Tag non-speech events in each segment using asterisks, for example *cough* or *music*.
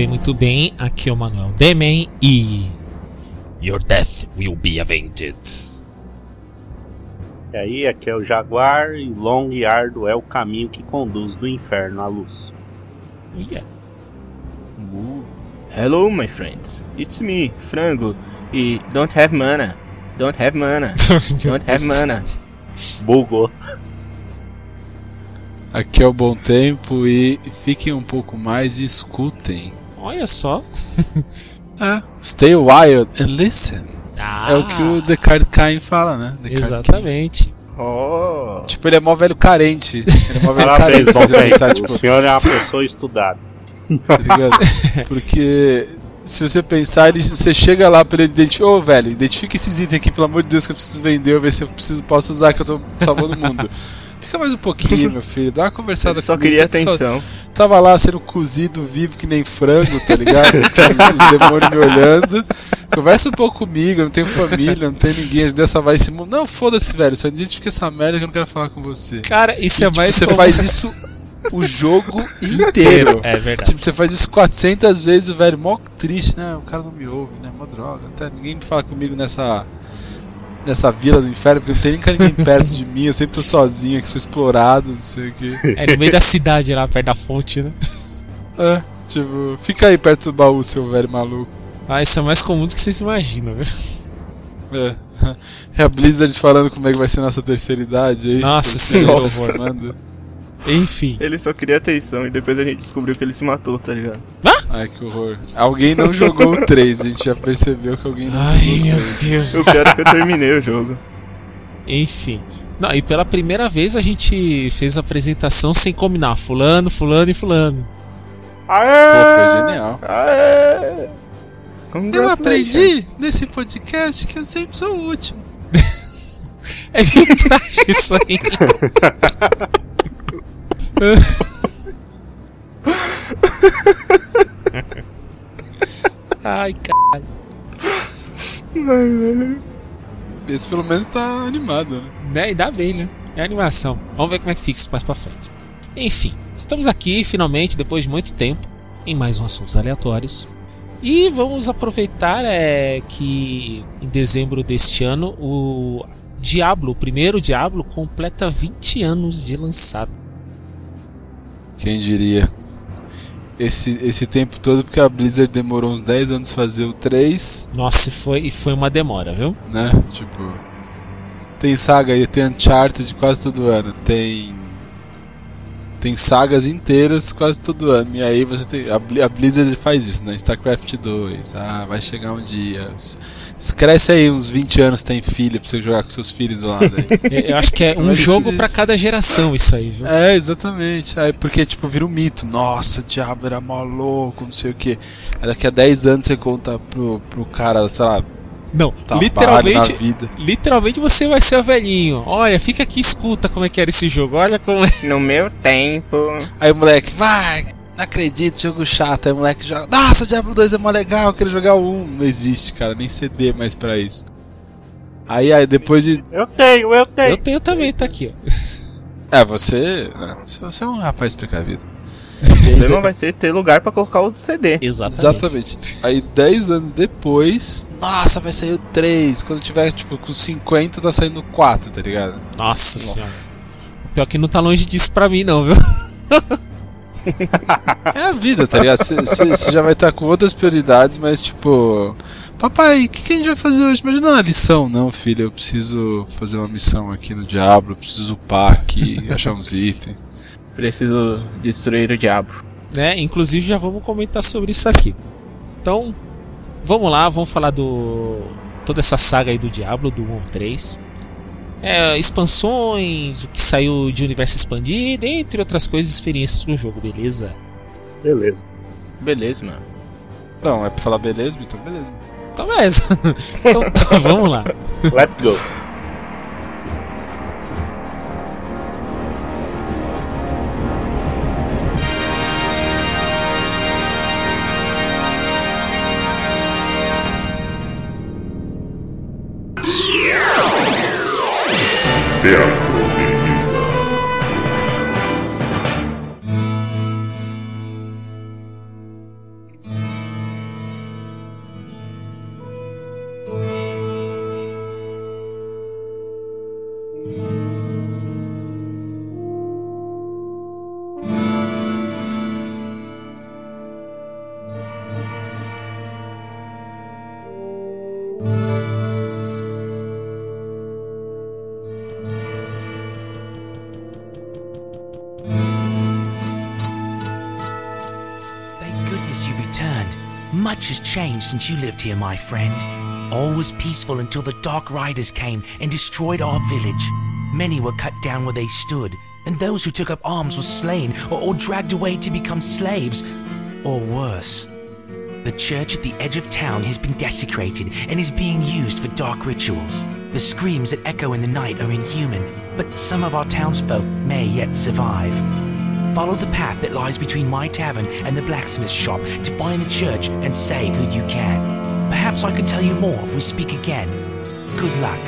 Bem, muito bem. Aqui é o Manuel Demen e. Your death will be avenged. E aí, aqui é o Jaguar e longo e árduo é o caminho que conduz do inferno à luz. Yeah. Ooh. Hello, my friends. It's me, Frango. E don't have mana. Don't have mana. *laughs* Don't have mana. Bugou. Aqui é o Bom Tempo e fiquem um pouco mais e escutem. Olha só. *laughs* É, stay wild and listen. Ah, É o que o Descartes Cain fala, né? Descartes Exatamente. Oh. Tipo, ele é mó velho carente. Ele é mó velho Parabéns, carente, se Bom você pensar, tipo, O senhor é uma *laughs* pessoa estudada. tá ligado? *laughs* Porque se você pensar, ele, você chega lá pra ele identificar, ô velho, identifica esses itens aqui, pelo amor de Deus, que eu preciso vender, eu ver se eu preciso, posso usar, que eu tô salvando o mundo. Fica mais um pouquinho, meu filho, dá uma conversada Ele só comigo, queria tá que só- atenção. Tava lá sendo cozido vivo que nem frango, tá ligado? *laughs* Os demônios me olhando. Conversa um pouco comigo, eu não tenho família, não tenho ninguém, ajudei a salvar esse mundo. Não, foda-se, velho, só identifica essa merda que eu não quero falar com você. Cara, isso é Tipo, mais. você comum- faz isso o jogo *laughs* inteiro. É verdade. Tipo, você faz isso 400 vezes, o velho, mó triste, né? O cara não me ouve, né? Mó droga. Até ninguém me fala comigo nessa nessa vila do inferno, porque não tem nunca ninguém perto de mim, eu sempre tô sozinho aqui, sou explorado, não sei o que. É no meio da cidade lá, perto da fonte, né? É, tipo, fica aí perto do baú, seu velho maluco. Ah, isso é mais comum do que vocês imaginam, viu? É. *laughs* É a Blizzard falando como é que vai ser nossa terceira idade, é isso? Nossa senhora. Enfim. Ele só queria atenção e depois a gente descobriu que ele se matou, tá ligado? Ai, que horror. Alguém não jogou o 3, a gente já percebeu que alguém não Ai, jogou meu o 3. Deus. O pior é que eu terminei o jogo. Enfim. Não, e pela primeira vez a gente fez a apresentação sem combinar. Fulano, fulano e fulano. Pô, foi genial. Aê! Eu aprendi nesse podcast que eu sempre sou o último. *laughs* É meio trágico isso aí. *laughs* Ai, caralho. Esse pelo menos tá animado, né? Né? Ainda bem, né? É animação. Vamos ver como é que fica isso mais pra frente. Enfim, estamos aqui finalmente, depois de muito tempo, em mais um Assuntos Aleatórios. E vamos aproveitar é, que em dezembro deste ano o Diablo, o primeiro Diablo, completa 20 anos de lançado. Quem diria? Esse, esse tempo todo, porque a Blizzard demorou uns 10 anos fazer o 3, Nossa, e foi, e foi uma demora, viu? né? Tipo. Tem saga aí, tem Uncharted quase todo ano. Tem. Tem sagas inteiras quase todo ano. E aí você tem. A, Bli- a Blizzard faz isso, né? StarCraft 2. Ah, vai chegar um dia. Cresce aí uns 20 anos, tem filho pra você jogar com seus filhos aí. *laughs* Eu acho que é um Mas jogo pra cada geração isso aí, viu? É, exatamente. Aí, porque, tipo, vira um mito. Nossa, o diabo era mó louco, não sei o que. Aí daqui a 10 anos você conta pro, pro cara, sei lá, Não, trabalho literalmente, literalmente você vai ser o velhinho. Olha, fica aqui e escuta como é que era esse jogo. Olha como é. No meu tempo. Aí o moleque, vai, não acredito, jogo chato. Aí o moleque joga, nossa, o Diablo 2 é mó legal, eu quero jogar o 1. Não existe, cara, nem CD mais pra isso. Aí, aí depois de. Eu tenho, eu tenho. Eu tenho também, tá aqui, ó. É, você. é, Você, você é um rapaz precavido. O problema vai ser ter lugar pra colocar o CD. Exatamente. Exatamente. Aí 10 anos depois, nossa, vai sair o 3. Quando tiver, tipo, com 50, tá saindo o 4, tá ligado? Nossa senhora. O pior que não tá longe disso pra mim, não, viu? *laughs* É a vida, tá ligado? Você já vai estar com outras prioridades, mas tipo. Papai, o que, que a gente vai fazer hoje? Mas não é lição, não, filho. Eu preciso fazer uma missão aqui no Diablo, eu preciso upar aqui, *laughs* achar uns itens. Preciso destruir o diabo. né? Inclusive já vamos comentar sobre isso aqui. Então, Vamos lá, vamos falar do. toda essa saga aí do Diablo, do 1 ao 3. É, expansões, o que saiu de universo expandido, entre outras coisas, experiências no jogo, beleza? Beleza. Beleza, mano. Não, é pra falar beleza, então beleza. Então, beleza. *laughs* então tá, vamos lá. Let's go. You returned. Much has changed since you lived here, my friend. All was peaceful until the Dark Riders came and destroyed our village. Many were cut down where they stood, and those who took up arms were slain or, or dragged away to become slaves, or worse. The church at the edge of town has been desecrated and is being used for dark rituals. The screams that echo in the night are inhuman, but some of our townsfolk may yet survive. Follow the path that lies between my tavern and the blacksmith shop to find the church and save who you can. Perhaps I can tell you more if we speak again. Good luck.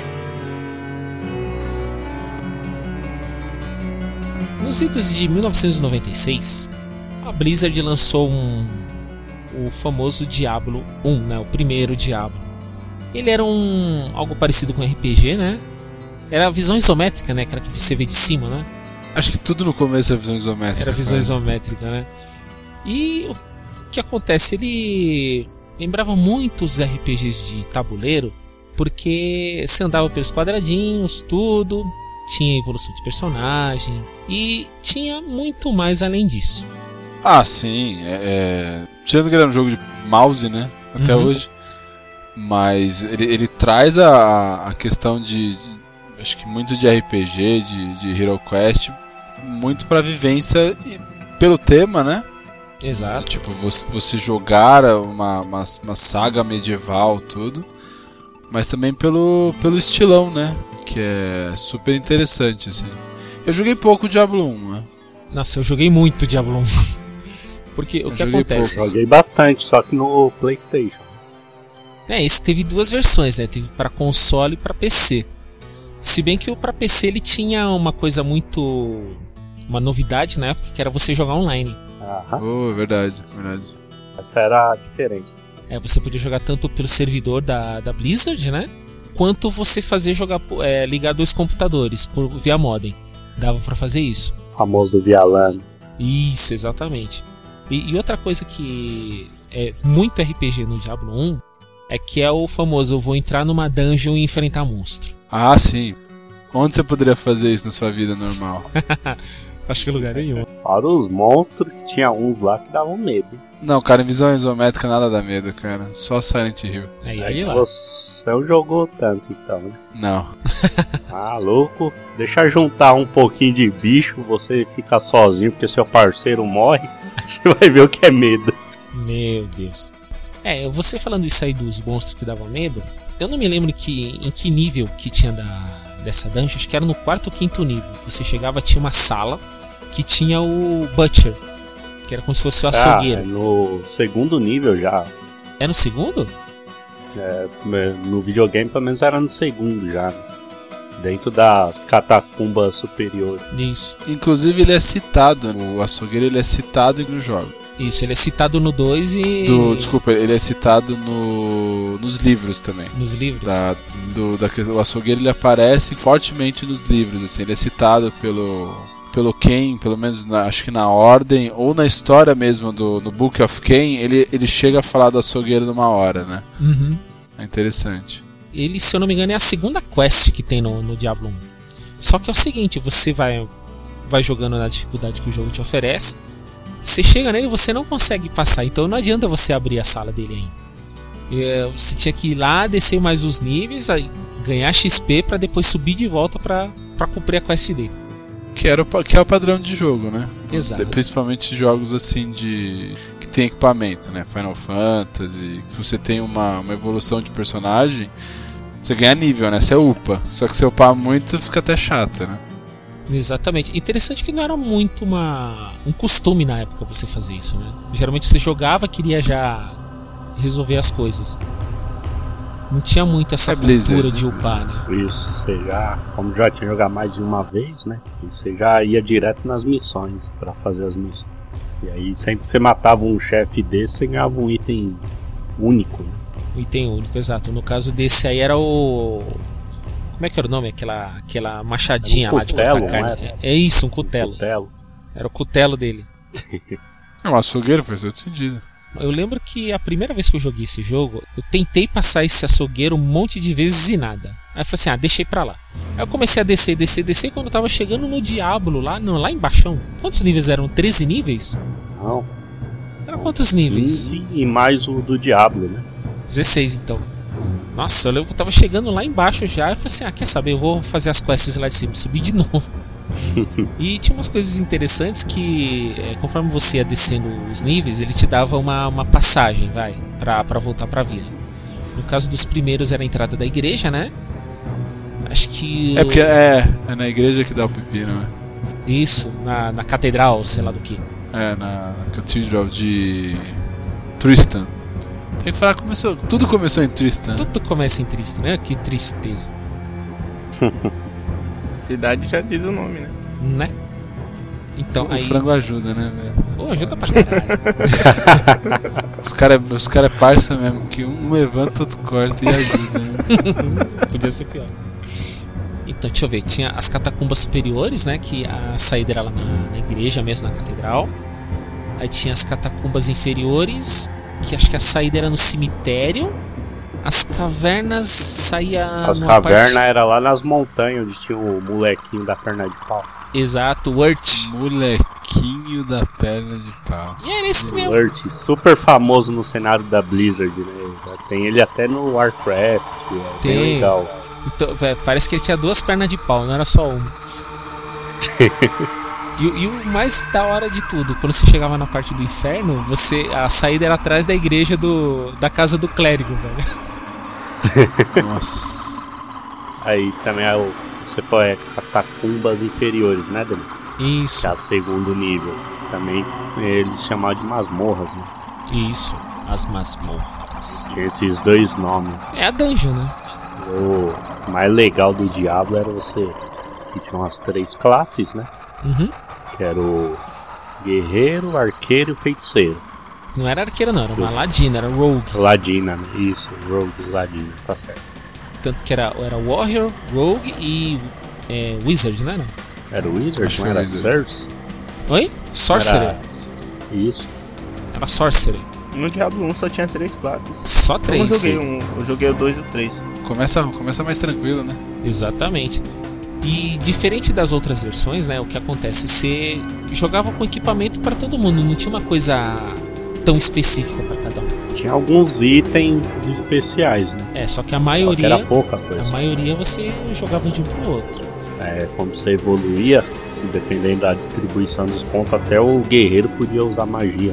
Nos idos de 1996, a Blizzard lançou um, o famoso Diablo 1, né, o primeiro Diablo. Ele era um algo parecido com RPG, né? Era a visão isométrica, né, aquela que você vê de cima, né? Acho que tudo no começo é visão isométrica. Era visão cara. isométrica, né? E o que acontece? Ele lembrava muito os RPGs de tabuleiro, porque você andava pelos quadradinhos, tudo, tinha evolução de personagem e tinha muito mais além disso. Ah, sim. É, é... Tirando que ele era um jogo de mouse, né? Até Uhum. hoje. Mas ele, ele traz a, a questão de, de- Acho que muito de RPG, de, de Hero Quest, muito pra vivência e pelo tema, né? Exato. Tipo, você, você jogar uma, uma, uma saga medieval, tudo. Mas também pelo, pelo estilão, né? Que é super interessante, assim. Eu joguei pouco Diablo 1, né? Nossa, eu joguei muito Diablo 1. *laughs* Porque o Eu que joguei acontece? Joguei bastante, só que no PlayStation. É, esse teve duas versões, né? Teve para console e para PC. Se bem que o para PC ele tinha uma coisa muito uma novidade na época que era você jogar online. Aham. Oh, verdade, verdade. Essa era a diferença. É, você podia jogar tanto pelo servidor da, da Blizzard, né? Quanto você fazer jogar é, ligar dois computadores por via modem. Dava pra fazer isso. O famoso Vialano. Isso, exatamente. E, e outra coisa que é muito RPG no Diablo 1 é que é o famoso eu vou entrar numa dungeon e enfrentar monstro. Ah, sim. Onde você poderia fazer isso na sua vida normal? *laughs* Acho que é lugar nenhum. Fora os monstros que tinha uns lá que davam medo. Não, cara, em visão isométrica nada dá medo, cara. Só Silent Hill. Aí, Aí aí lá. você não jogou tanto então, né? Não. *laughs* Ah, louco. Deixa juntar um pouquinho de bicho, você fica sozinho porque seu parceiro morre. *laughs* Você vai ver o que é medo. Meu Deus. É, você falando isso aí dos monstros que davam medo, eu não me lembro que em que nível que tinha da, dessa dungeon, acho que era no quarto ou quinto nível. Você chegava, tinha uma sala que tinha o Butcher, que era como se fosse o Ah, açougueiro. é no segundo nível já. É no segundo? É, no videogame pelo menos era no segundo já. Dentro das catacumbas superiores. Isso. Inclusive ele é citado, o açougueiro ele é citado no jogo. Isso, ele é citado no 2 e. Do, desculpa, ele é citado no, nos livros também. Nos livros. Da, do, da, o açougueiro ele aparece fortemente nos livros, assim, ele é citado pelo pelo Ken, pelo menos na- acho que na ordem ou na história mesmo do no Book of Ken, ele, ele chega a falar do açougueiro numa hora, né? Uhum. É interessante. Ele, se eu não me engano, é a segunda quest que tem no, no Diablo 1. Só que é o seguinte, você vai, vai jogando na dificuldade que o jogo te oferece. Você chega nele e você não consegue passar, então não adianta você abrir a sala dele ainda. É, você tinha que ir lá, descer mais os níveis, aí ganhar XP pra depois subir de volta pra cumprir a quest dele. Que, era o, que é o padrão de jogo, né? Exato. Principalmente jogos assim de. que tem equipamento, né? Final Fantasy, que você tem uma, uma evolução de personagem, você ganha nível, né? Você upa. Só que se upar muito fica até chato, né? Exatamente. Interessante que não era muito uma um costume na época você fazer isso, né? Geralmente você jogava, queria já resolver as coisas. Não tinha muito essa É Blizzard, cultura né? de upar, né? Isso, você já, como já tinha jogado mais de uma vez, né? Você já ia direto nas missões pra fazer as missões. E aí sempre que você matava um chefe desse, você ganhava um item único, né? O item único, exato. No caso desse aí era o. Como é que era o nome? Aquela, aquela machadinha um lá de cortar cutelo, carne. É, é isso, um cutelo. Cutelo. Era o cutelo dele. *laughs* É um açougueiro faz todo sentido. Eu lembro que a primeira vez que eu joguei esse jogo, eu tentei passar esse açougueiro um monte de vezes e nada. Aí eu falei assim, ah, deixei pra lá. Aí eu comecei a descer, descer, descer, quando eu tava chegando no Diablo, lá, não, lá embaixo, quantos níveis eram? 13 níveis? Não, Era quantos níveis? 15 e mais o do Diablo, né? 16 então. Nossa, eu lembro que eu tava chegando lá embaixo já, eu falei assim, ah, quer saber, eu vou fazer as quests lá de cima, subir de *laughs* novo. E tinha umas coisas interessantes que, é, conforme você ia descendo os níveis, ele te dava uma, uma passagem, vai, pra, pra voltar pra vila. No caso dos primeiros era a entrada da igreja, né? Acho que. É porque é, é na igreja que dá o pepino, né? Isso, na, na catedral, sei lá do que. É, na Cathedral de. Tristan. Tem que falar, começou. Tudo começou em Tristan. Tudo começa em triste, né? Que tristeza. *laughs* Cidade já diz o nome, né? Né? Então, O aí. frango ajuda, né, velho? Pô, ajuda pra caralho. *laughs* Os caras os cara é parça mesmo, que um levanta, outro corta e ajuda, né? *laughs* Podia ser pior. Então, deixa eu ver. Tinha as catacumbas superiores, né? Que a saída era lá na, na igreja mesmo, na catedral. Aí tinha as catacumbas inferiores, que acho que a saída era no cemitério. As cavernas saía As numa cavernas parte... era lá nas montanhas onde tinha o molequinho da perna de pau. Exato, o Urt. Molequinho da perna de pau. E era esse mesmo. Lurt, super famoso no cenário da Blizzard, né? Tem ele até no Warcraft, é Tem. bem legal. Então, véi, parece que ele tinha duas pernas de pau, não era só uma. *laughs* E, o- e o mais da hora de tudo, quando você chegava na parte do inferno, você a saída era atrás da igreja do da casa do clérigo, velho. Nossa. *laughs* Aí também é o. Você foi é, catacumbas inferiores, né, Dani? Isso, Que é o segundo nível. Também eles chamavam de masmorras, né? isso, as masmorras. Esses dois nomes. É a dungeon, né? O mais legal do Diablo era você. Que tinha umas três classes, né? Uhum. Que era o guerreiro, arqueiro e feiticeiro. Não era arqueiro, não, era uma ladina, era rogue. Ladina, né? Isso, Rogue Ladina, tá certo. Tanto que era, era warrior, rogue e é, wizard, né? Não? Era o Wizard, Acho não era Wizard. Oi? Sorcerer. Era- Isso. Era sorcerer. No Diablo 1 só tinha três classes. Só Eu não três. joguei um, eu joguei o 2 e o 3. Começa, começa mais tranquilo, né? Exatamente. E diferente das outras versões, né, o que acontece, você jogava com equipamento para todo mundo, não tinha uma coisa tão específica para cada um. Tinha alguns itens especiais, né? É, só que a maioria, era pouca a coisa. maioria você jogava de um pro outro. É, quando você evoluía, dependendo da distribuição dos pontos, até o guerreiro podia usar magia.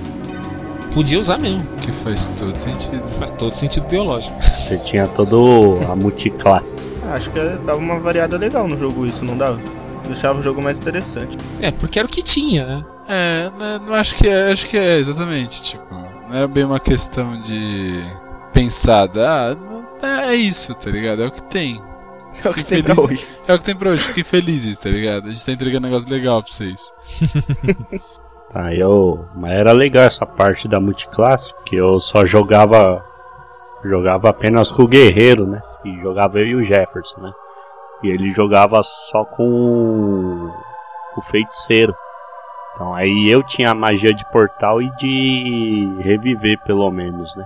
Podia usar mesmo, Que faz todo sentido. faz todo sentido biológico. Você tinha todo a multiclasse. Ah, acho que dava uma variada legal no jogo isso, não dava? Deixava o jogo mais interessante. É, porque era o que tinha, né? É, né, não acho que é, acho que é exatamente, tipo, não era bem uma questão de pensada, ah, não- é isso, tá ligado? É o que tem. É o que Fiquei tem pra feliz. hoje. É o que tem pra hoje, fiquem felizes, tá ligado? A gente tá entregando um negócio legal pra vocês. Tá, *laughs* eu. Mas era legal essa parte da multiclasse, porque eu só jogava. Jogava apenas com o guerreiro, né? E jogava eu e o Jefferson, né? E ele jogava só com o feiticeiro. Então aí eu tinha a magia de portal e de reviver pelo menos, né?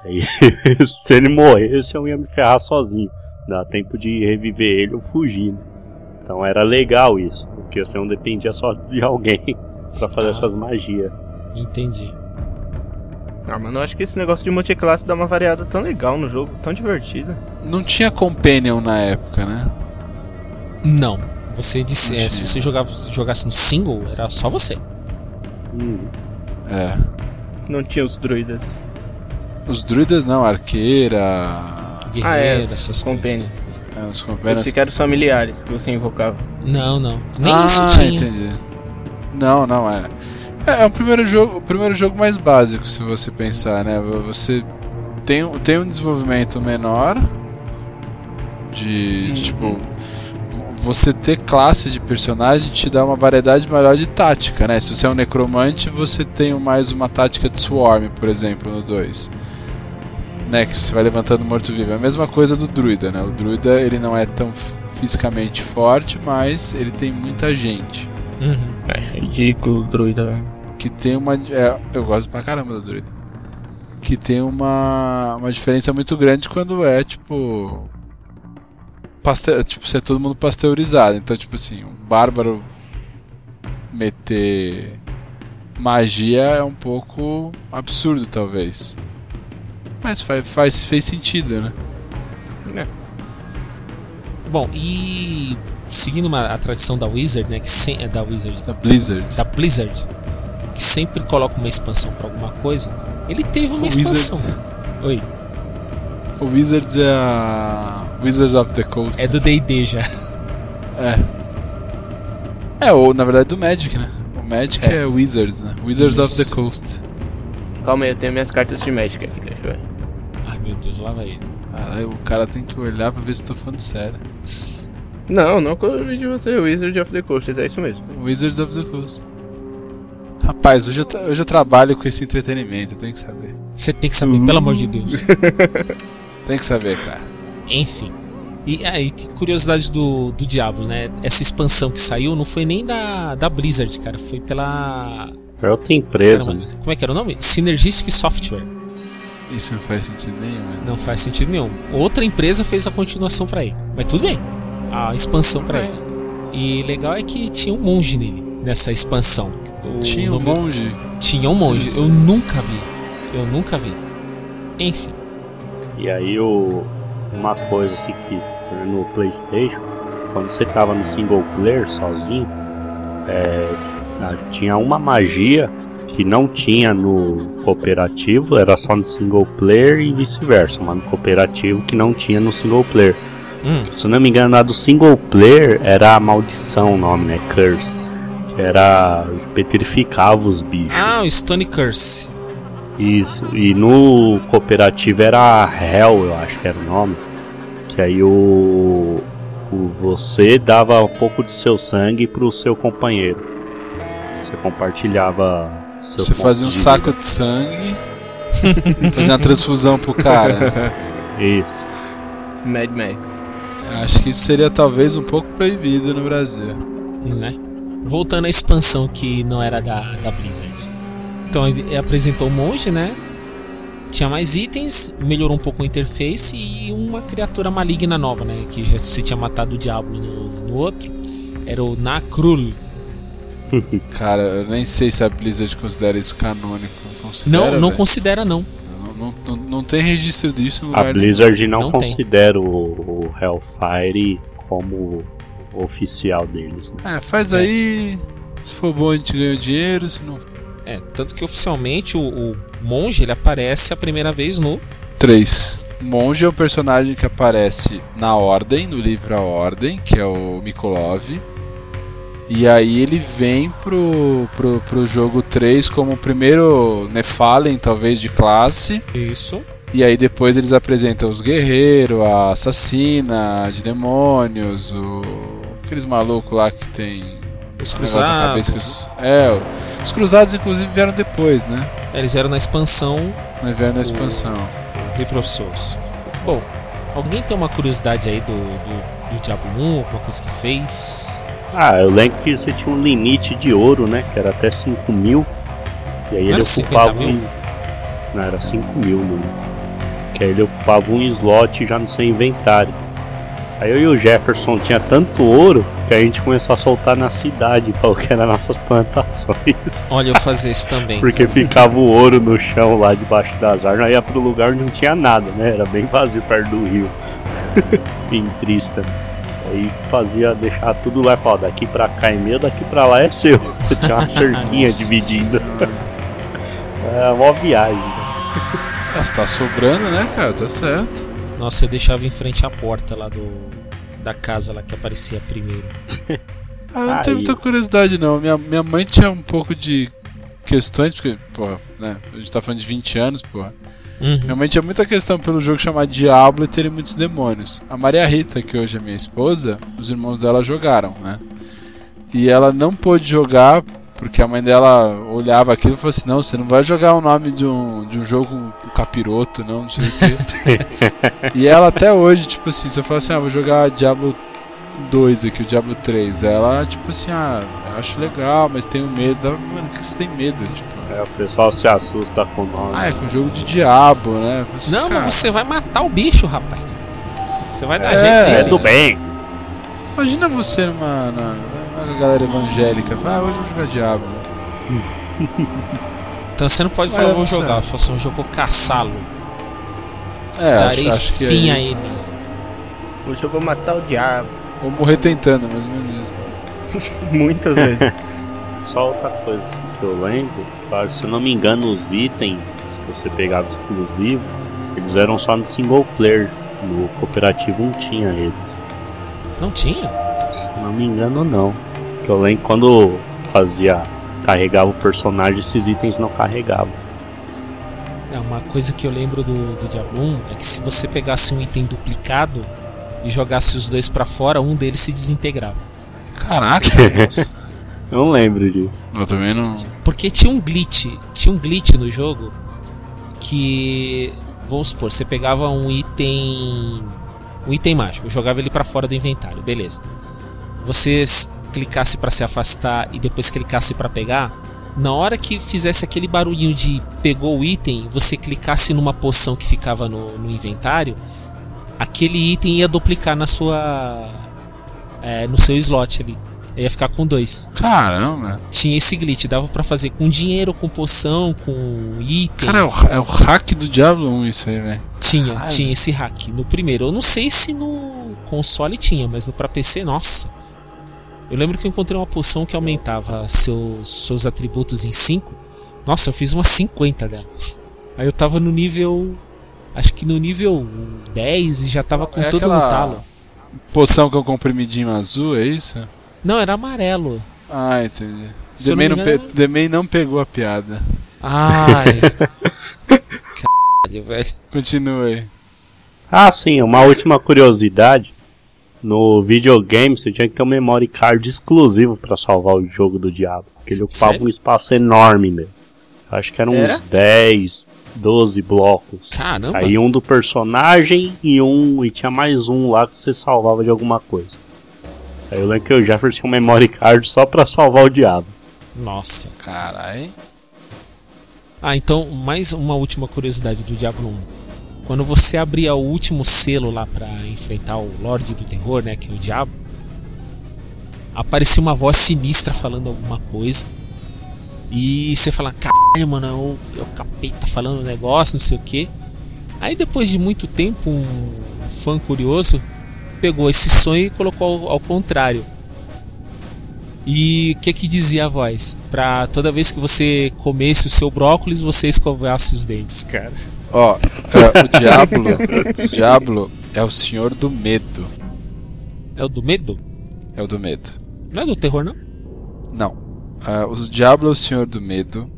Que aí *laughs* se ele morresse eu ia me ferrar sozinho. Dá tempo de reviver ele ou fugir, né? Então era legal isso, porque você não dependia só de alguém *laughs* pra fazer Ah. essas magias. Entendi. Ah, mano, eu acho que esse negócio de multiclasse dá uma variada tão legal no jogo, tão divertida. Não tinha Companion na época, né? Não. Você disse, é, se você jogava, jogasse no single, era só você. Hum. É. Não tinha os druidas. Os druidas não, arqueira. Guerreiro, ah, é, essas coisas. É, os Eu companions. eram os familiares que você invocava. Não, não. Nem ah, isso tinha. entendi. Não, não é. É, é o primeiro jogo, o primeiro jogo mais básico, se você pensar, né? Você tem, um- tem um desenvolvimento menor de, de, tipo você ter classes de personagem te dá uma variedade maior de tática, né? Se você é um necromante, você tem mais uma tática de swarm, por exemplo, no 2. Né, que você vai levantando morto-vivo. É a mesma coisa do druida, né? O druida, ele não é tão fisicamente forte, mas ele tem muita gente. Uhum. É ridículo, druida, velho. Que tem uma... É, eu gosto pra caramba do druida. Que tem uma, uma diferença muito grande quando é, tipo... Paste... Tipo, ser todo mundo pasteurizado. Então, tipo assim, um bárbaro meter magia é um pouco absurdo, talvez. Mas faz, faz, fez sentido, né? Bom, e seguindo uma, a tradição da Wizard, né, que sem, é da Wizard, Da Blizzard. da Blizzard, que sempre coloca uma expansão pra alguma coisa, ele teve uma Wizards. expansão. Oi, O Wizards é a. Wizards of the Coast. é do D&D já. É. É, ou na verdade do Magic, né? O Magic é, Wizards, né? Wizards of Isso. the Coast. Calma aí, eu tenho minhas cartas de Magic aqui, deixa eu ver. Ai meu Deus, lá vai ele. Caralho, o cara tem que olhar pra ver se tô falando sério. Não, não corri de você, Wizard of the Coast, é isso mesmo. Wizards of the Coast. Rapaz, hoje eu, hoje eu trabalho com esse entretenimento, tem que saber. Você tem que saber, pelo amor de Deus. *laughs* Tem que saber, cara. Enfim. E aí, que curiosidade do, do Diablo, né? Essa expansão que saiu não foi nem da, da Blizzard, cara. Foi pela. É outra empresa, Caramba, né? como é que era o nome? Synergistic Software. Isso não faz sentido nenhum, né? Não faz sentido nenhum. Outra empresa fez a continuação pra ele. Mas tudo bem. A expansão pra ele. E legal é que tinha um monge nele, nessa expansão. O Tinha um nome- monge. Tinha um monge. Eu nunca vi. Eu nunca vi. Enfim. E aí o, uma coisa assim que no Playstation, quando você tava no single player sozinho, é, tinha uma magia que não tinha no cooperativo, era só no single player e vice-versa, mas no cooperativo que não tinha no single player. Hum, Se não me engano, na do single player era a maldição o nome, né? Curse. Que era. petrificava os bichos. Ah, o Stone Curse. Isso, e no cooperativo era Hell, eu acho que era o nome. Que aí o, o você dava um pouco de seu sangue pro seu companheiro. Você compartilhava seu Você fazia um saco de sangue. *laughs* fazia uma transfusão pro cara. Isso. Mad Max. Acho que isso seria talvez um pouco proibido no Brasil. né? Voltando à expansão que não era da, da Blizzard. Então ele apresentou o monge, né? Tinha mais itens, melhorou um pouco a interface e uma criatura maligna nova, né? Que já se tinha matado o diabo no, no outro. Era o Nakrul. *laughs* Cara, eu nem sei se a Blizzard considera isso canônico. Considera, Não, não velho? considera não. Não, não, não, não tem registro disso no A lugar nenhum. Blizzard não, Não tem. considera o, o Hellfire como oficial deles. Né? É, faz aí. Se for bom, a gente ganha dinheiro. Se não. É, tanto que oficialmente o, o monge ele aparece a primeira vez no 3. Monge é um personagem que aparece na Ordem, no livro A Ordem, que é o Mikolov. E aí ele vem pro, pro, pro jogo 3 como o primeiro Nefalen, talvez, de classe. Isso. E aí depois eles apresentam os guerreiros, a assassina de demônios, o... aqueles malucos lá que tem Os negócio na cabeça. que cruzados. os- É, os cruzados inclusive vieram depois, né? É, Eles vieram na expansão Não vieram na expansão. Reaper of Souls. Bom, alguém tem uma curiosidade aí do, do, do Diablo 1, alguma coisa que fez? Ah, eu lembro que você tinha um limite de ouro, né? Que era até 5 mil. E aí Não ele era 50 ocupava mil? um. Não, era 5 mil, mano. Que aí ele ocupava um slot já no seu inventário. Aí eu e o Jefferson tinha tanto ouro que a gente começou a soltar na cidade, falou que era nossas plantações. Olha, eu fazia isso também. Porque ficava o ouro no chão lá debaixo das árvores, aí ia pro lugar onde não tinha nada, né? Era bem vazio perto do rio. *laughs* em Trista. Aí fazia deixar tudo lá e falava, daqui pra cá é meu, daqui pra lá é seu. *laughs* Você tinha uma *laughs* cerquinha dividindo. É uma viagem. né? Ah, se tá sobrando, né, cara? Tá certo. Nossa, eu deixava em frente à porta lá do da casa lá que aparecia primeiro. *laughs* Ah, não tenho muita curiosidade, não. Minha, minha mãe tinha um pouco de questões, porque, porra, né? A gente tá falando de 20 anos, porra. Uhum. Minha mãe tinha muita questão pelo jogo chamado Diablo e terem muitos demônios. A Maria Rita, que hoje é minha esposa, os irmãos dela jogaram, né? E ela não pôde jogar porque a mãe dela olhava aquilo e falou assim: Não, você não vai jogar o nome de um, de um jogo com, capiroto, não, não sei o quê. *laughs* e ela até hoje, tipo assim, se eu falar assim: Ah, vou jogar Diablo 2 aqui, o Diablo 3, ela, tipo assim, ah, eu acho legal, mas tenho medo. Ela, Mano, o que você tem medo? Tipo, É, o pessoal se assusta com o nome. ah, é com jogo de diabo, né? Assim, Não, cara, mas você vai matar o bicho, rapaz. Você vai dar É, jeito É do bem. Imagina você numa, na, na galera evangélica, fala, ah, hoje eu vou jogar Diablo. *laughs* Então você não pode Mas falar, é vou certo. jogar. Você fala assim, hoje eu vou caçá-lo. É, Darei acho, acho que fim é, a ele. Hoje eu vou matar o diabo. Ou morrer tentando, mais ou menos isso. né? *laughs* Muitas vezes. *laughs* Só outra coisa que eu lembro, claro, se eu não me engano, os itens que você pegava exclusivo, eles eram só no single player. No cooperativo não tinha eles. Não tinha? Se não me engano, não. Que eu lembro quando fazia. carregava o personagem, esses itens não carregavam. É, uma coisa que eu lembro do, do Diablo 1 é que se você pegasse um item duplicado e jogasse os dois pra fora, um deles se desintegrava. Caraca, *laughs* Eu não lembro disso. eu também não. Porque tinha um glitch, tinha um glitch no jogo que vamos supor, você pegava um item um item mágico, jogava ele pra fora do inventário, beleza. Você s- clicasse pra se afastar e depois clicasse pra pegar, na hora que fizesse aquele barulhinho de pegou o item, você clicasse numa poção que ficava no, no inventário, aquele item ia duplicar na sua é, no seu slot ali. Ia ficar com dois Caramba. tinha esse glitch, dava pra fazer com dinheiro, com poção, com item. Cara, é o, é o hack do Diablo 1 isso aí, velho. tinha, caralho. tinha esse hack no primeiro. Eu não sei se no console tinha, mas no pra PC, nossa. Eu lembro que eu encontrei uma poção que aumentava seus seus atributos em 5. Nossa, eu fiz umas 50 dela. Aí eu tava no nível acho que no nível 10 e já tava com É todo no talo. Poção que é um comprimidinho azul, é isso? Não, era amarelo. Ah, entendi. Demei não não, pe Demei não pegou a piada. Ai. *laughs* Caralho, velho. Continua aí. Ah, sim, uma última curiosidade. No videogame você tinha que ter um memory card exclusivo pra salvar o jogo do diabo. Porque ele ocupava Sério? um espaço enorme mesmo. Acho que eram Era? uns 10, 12 blocos. Caramba. Aí um do personagem e um. E tinha mais um lá que você salvava de alguma coisa. Aí eu lembro que o Jefferson tinha um memory card só pra salvar o diabo. Nossa. Caralho. Ah, então, mais uma última curiosidade do Diablo 1. Quando você abria o último selo lá pra enfrentar o Lorde do Terror, né, que é o Diabo, aparecia uma voz sinistra falando alguma coisa. E você fala, caralho, mano, é o, é capeta falando um negócio, não sei o que. Aí depois de muito tempo, um fã curioso pegou esse sonho e colocou ao, ao contrário. E o que que dizia a voz? Pra toda vez que você comesse o seu brócolis, você escovasse os dentes, cara. Ó, é, o *laughs* Diablo. o Diablo é o senhor do medo. É o do medo? É o do medo. Não é do terror, não? Não. Ah, o Diablo é o senhor do medo.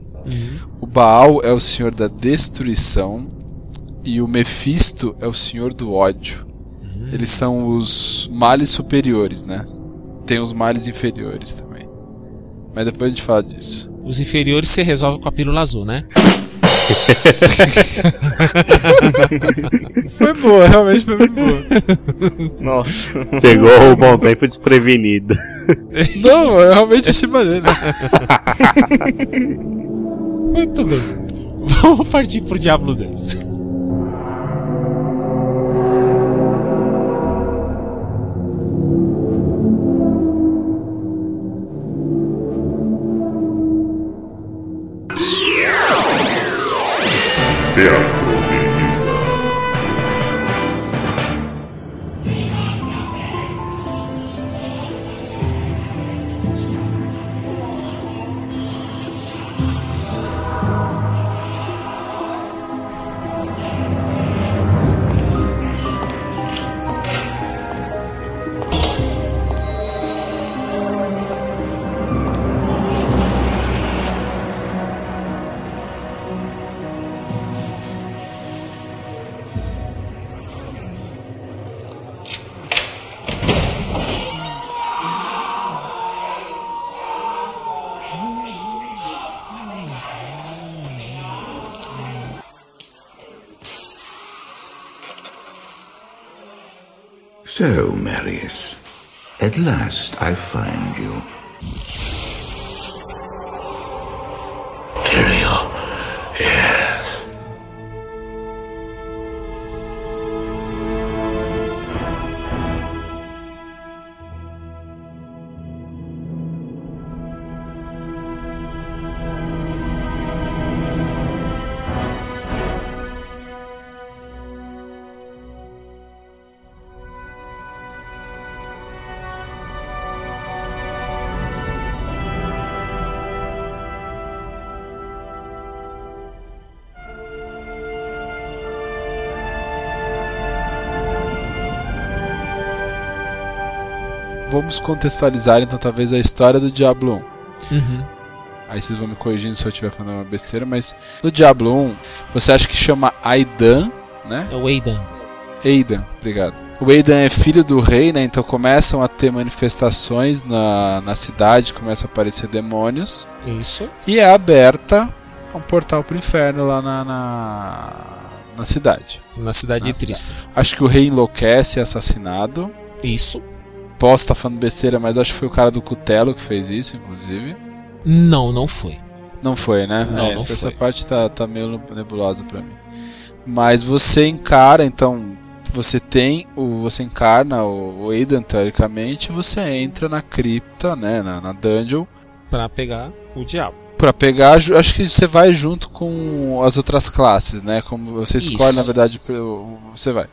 O Baal é o senhor da destruição. E o Mefisto é o senhor do ódio. Eles são os males superiores, né? Tem os males inferiores também. Mas depois a gente fala disso. Os inferiores você resolve com a pílula azul, né? *laughs* Foi boa, realmente foi muito boa. Nossa. Pegou o bom tempo desprevenido. *laughs* Não, eu realmente achei maneiro. *laughs* Muito bem. Vamos partir pro Diablo 2. Teatro at last I find you. Vamos contextualizar então talvez a história do Diablo 1. Uhum. Aí vocês vão me corrigindo se eu estiver falando uma besteira, mas no Diablo 1, você acha que chama Aidan, né? É o Aidan. Aidan, obrigado. O Aidan é filho do rei, né? Então começam a ter manifestações na, na cidade, começam a aparecer demônios. Isso. E é aberta um portal pro inferno lá na, na, na cidade. Na cidade Na de Tristan. Acho que o rei enlouquece e é assassinado. Isso. Posso estar falando besteira, mas acho que foi o cara do cutelo que fez isso, inclusive. Não, não foi. Não foi, né? Não, É, não essa foi. parte tá, tá meio nebulosa pra mim. Mas você encara, então, você tem o. Você encarna o, o Aidan, teoricamente, você entra na cripta, né? Na, na dungeon. Pra pegar o diabo. Pra pegar, acho que você vai junto com as outras classes, né? Como você escolhe, Isso. na verdade, você vai.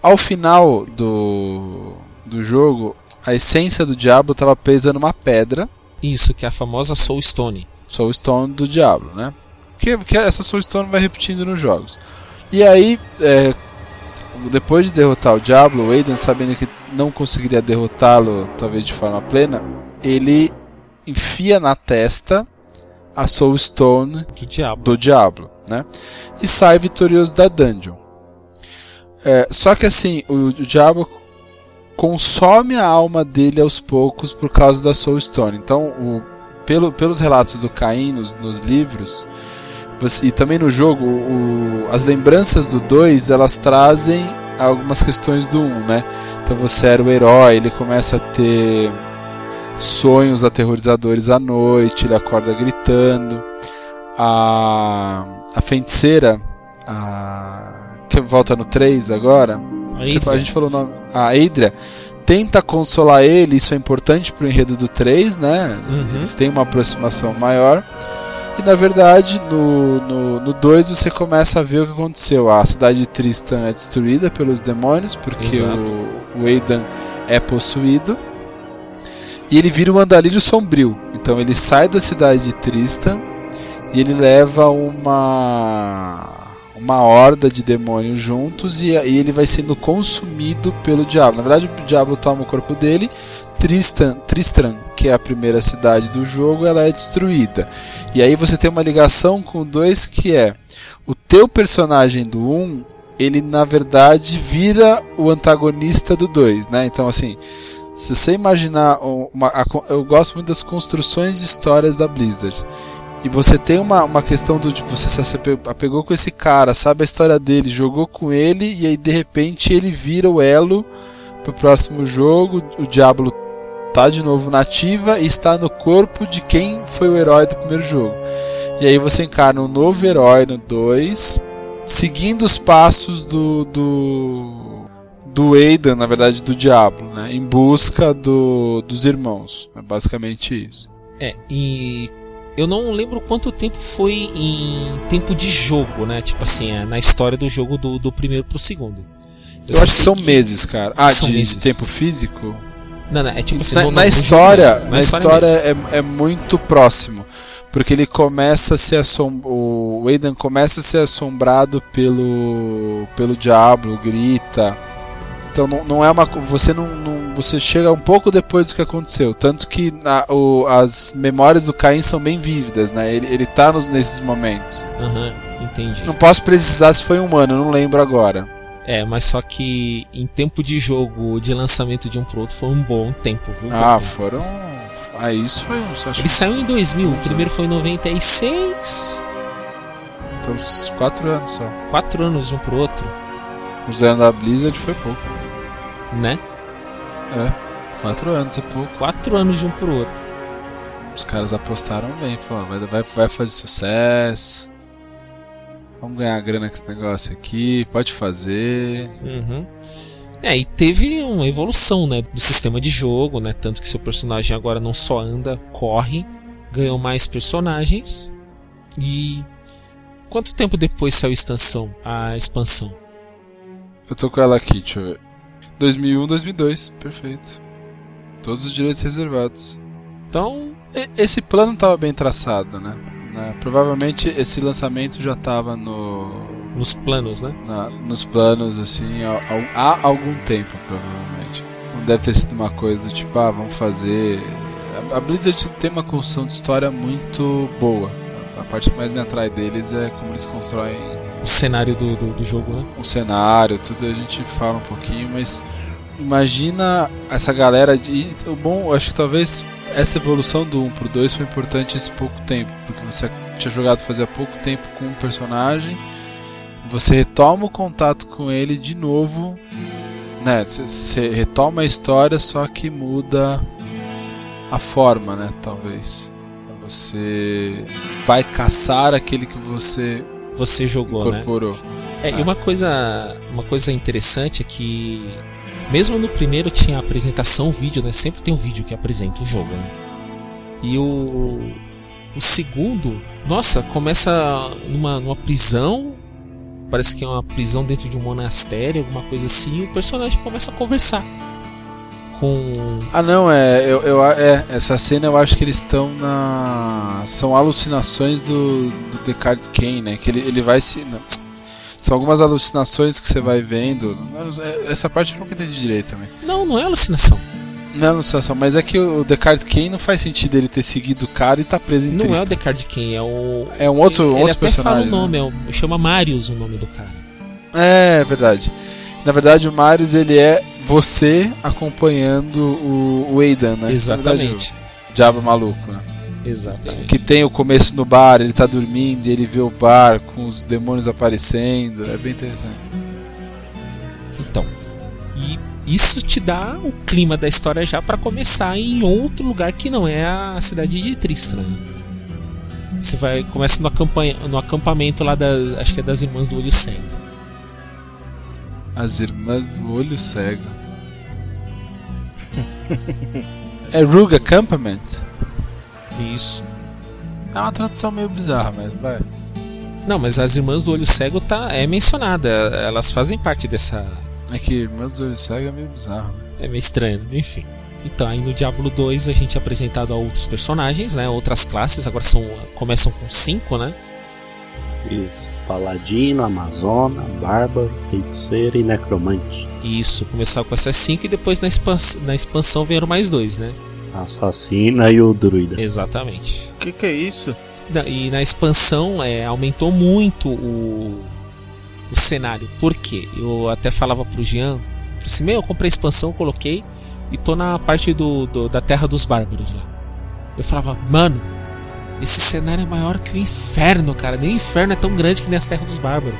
Ao final do, do jogo, a essência do diabo estava presa numa pedra, Isso, que é a famosa Soul Stone. Soul Stone do diabo, né? Que, que essa Soul Stone vai repetindo nos jogos. E aí, é, depois de derrotar o Diablo, o Aiden, sabendo que não conseguiria derrotá-lo, talvez de forma plena, ele enfia na testa a Soul Stone Do diabo. do Diablo, né? E sai vitorioso da dungeon. É, só que assim, o, o Diablo consome a alma dele aos poucos por causa da Soul Stone. Então, o, pelo, pelos relatos do Caim nos, nos livros, você- e também no jogo, o- as lembranças do 2 elas trazem algumas questões do 1, um, né? Então você era o herói, ele começa a ter sonhos aterrorizadores à noite, ele acorda gritando. A, a feiticeira, a, que volta no 3 agora, A gente falou o nome, a Adria, tenta consolar ele, isso é importante pro enredo do 3, né? Uhum. Eles têm uma aproximação maior. E na verdade, no 2 no, no dois você começa a ver o que aconteceu. A cidade de Tristan é destruída pelos demônios, porque Exato. o, o Aidan é possuído. E ele vira um andalírio sombrio. Então ele sai da cidade de Tristan e ele leva uma uma horda de demônios juntos e, e ele vai sendo consumido pelo diabo. Na verdade, o diabo toma o corpo dele. Tristan, Tristram, que é a primeira cidade do jogo, ela é destruída. E aí você tem uma ligação com o 2 que é o teu personagem do 1, um, ele na verdade vira o antagonista do 2, né? Então assim, se você imaginar uma, eu gosto muito das construções de histórias da Blizzard. E você tem uma, uma questão do tipo, você se ape- apegou com esse cara, sabe a história dele, jogou com ele e aí de repente ele vira o elo pro próximo jogo, o Diablo tá de novo na ativa e está no corpo de quem foi o herói do primeiro jogo. E aí você encarna um novo herói no 2, seguindo os passos do do do Aidan, na verdade do Diablo, né, em busca do, dos irmãos. É basicamente isso. É, e Eu não lembro quanto tempo foi em tempo de jogo, né? Tipo assim, é, na história do jogo do, do primeiro pro segundo. Eu, só acho que são meses, cara. Ah, São de, meses. tempo físico? Não, não, é tipo assim. na, no- na no- história, mesmo, na história mesmo. é, é muito próximo. Porque ele começa a ser assom... O Aidan começa a ser assombrado pelo. pelo diabo, grita. Então não, não é uma. Você não, não- Você chega um pouco depois do que aconteceu. Tanto que na- o- as memórias do Caim são bem vívidas, né? Ele, ele tá nos, nesses momentos. Aham, entendi. Não posso precisar se foi um ano, eu não lembro agora. É, mas só que em tempo de jogo, de lançamento de um pro outro, foi um bom tempo, viu? Ah, foram. Ah, isso foi acho Ele saiu em 2000, o primeiro foi em 96. São uns 4 anos só. Quatro anos de um pro outro, Considerando a Blizzard foi pouco. Né? É, 4 anos é pouco. Quatro anos de um pro outro. Os caras apostaram bem, falaram, vai, vai, vai fazer sucesso. Vamos ganhar grana com esse negócio aqui, pode fazer. Uhum. É, e teve uma evolução, né, do sistema de jogo, né, tanto que seu personagem agora não só anda, corre, ganhou mais personagens. E quanto tempo depois saiu a expansão? A expansão? Eu tô com ela aqui, deixa eu ver. 2001, 2002, perfeito. Todos os direitos reservados. Então, esse plano tava bem traçado, né? Provavelmente esse lançamento já tava no, nos planos, né? na- nos planos, assim, há, há- algum tempo, provavelmente. Não deve ter sido uma coisa do tipo, ah, vamos fazer. A- A Blizzard tem uma construção de história muito boa. A parte que mais me atrai deles é como eles constroem cenário do, do, do jogo, né? um cenário, tudo a gente fala um pouquinho, mas imagina essa galera de. O bom, acho que talvez essa evolução do 1 pro 2 foi importante esse pouco tempo, porque você tinha jogado fazia pouco tempo com um personagem, você retoma o contato com ele de novo, né? Você retoma a história, só que muda a forma, né? Talvez. Você vai caçar aquele que você Você jogou, né? incorporou. É, e uma coisa, uma coisa interessante é que mesmo no primeiro tinha a apresentação vídeo, né? Sempre tem um vídeo que apresenta o jogo, né? E o o segundo, nossa, começa numa, numa prisão, parece que é uma prisão dentro de um monastério, alguma coisa assim, e o personagem começa a conversar com Ah não, é, eu, eu, é, essa cena eu acho que eles estão na. São alucinações do, do Descartes Kane, né? Que ele, ele vai se. não. São algumas alucinações que você vai vendo. É, Essa parte eu nunca entendi direito também. Não, não é alucinação. Não é alucinação, mas é que o Descartes Kane não faz sentido ele ter seguido o cara e tá preso em Não é o. Descartes quem é o É um outro, ele, ele outro até personagem. fala o nome, né? é o- chama Marius o nome do cara. É, verdade. Na verdade, o Marius ele é você acompanhando o, o Aidan, né? Exatamente. o Diabo maluco, né? Exatamente. Que tem o começo no bar, ele tá dormindo e ele vê o bar com os demônios aparecendo. É bem interessante. Então, e isso te dá o clima da história já pra começar em outro lugar que não é a cidade de Tristram. Você vai começa no, acampanha, no acampamento lá das, acho que é das irmãs do Olho Cego. As Irmãs do Olho Cego. É Rogue Acampament? Isso. É uma tradução meio bizarra, mas vai. Não, mas as irmãs do Olho Cego tá é mencionada, elas fazem parte dessa É que Irmãs do Olho Cego é meio bizarro. Né? É meio estranho, enfim. Então, aí no Diablo 2 a gente é apresentado a outros personagens, né? Outras classes, agora são começam com cinco, né? Isso. Paladino, Amazona, Bárbaro, Feiticeira e Necromante. Isso, começar com essas cinco e depois na, expans na expansão vieram mais dois, né? A Assassina e o Druida. Exatamente. Que que é isso? Na- E na expansão é, aumentou muito o, o cenário. Por quê? Eu até falava pro Jean, assim, meu, eu comprei a expansão, coloquei e tô na parte do, do- da Terra dos Bárbaros lá. Eu falava, mano, esse cenário é maior que o inferno, cara. Nem o inferno é tão grande que nem as Terras dos Bárbaros.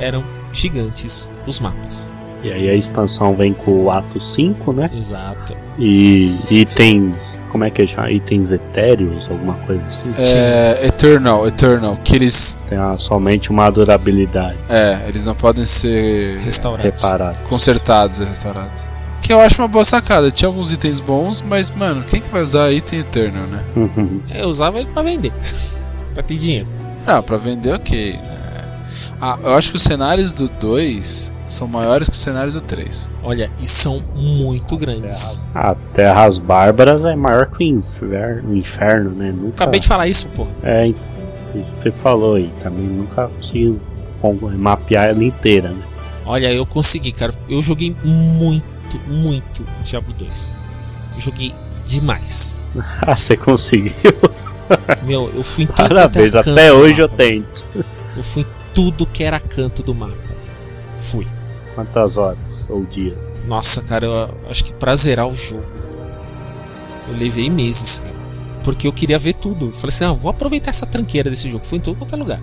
Eram gigantes os mapas. E aí a expansão vem com o ato 5, né? Exato. E itens. Como é que chama? Itens etéreos, alguma coisa assim. É Eternal, Eternal, que eles. Tem ah, somente uma durabilidade É, eles não podem ser Restaurados. reparada. consertados e restaurados. Que eu acho uma boa sacada. Tinha alguns itens bons, mas, mano, quem que vai usar item Eternal, né? Eu usava ele pra vender. *laughs* pra ter dinheiro. Não, pra vender, ok. né? Ah, eu acho que os cenários do 2 são maiores que os cenários do 3. Olha, e são muito grandes. A Terras Bárbaras é maior que o inferno, o inferno né? Nunca... Acabei de falar isso, pô. É, isso que você falou aí. Também nunca consegui mapear ela inteira, né? Olha, eu consegui, cara. Eu joguei muito, muito o Diablo 2. Eu joguei demais. *laughs* Ah, você conseguiu. Meu, eu fui em Parabéns, até hoje eu tenho. Eu fui em tudo que era canto do mapa. Fui. Quantas horas ou dias? Nossa, cara, eu acho que pra zerar o jogo, eu levei meses, cara. Porque eu queria ver tudo. Eu falei assim, ah, vou aproveitar essa tranqueira desse jogo. Fui em tudo quanto é lugar.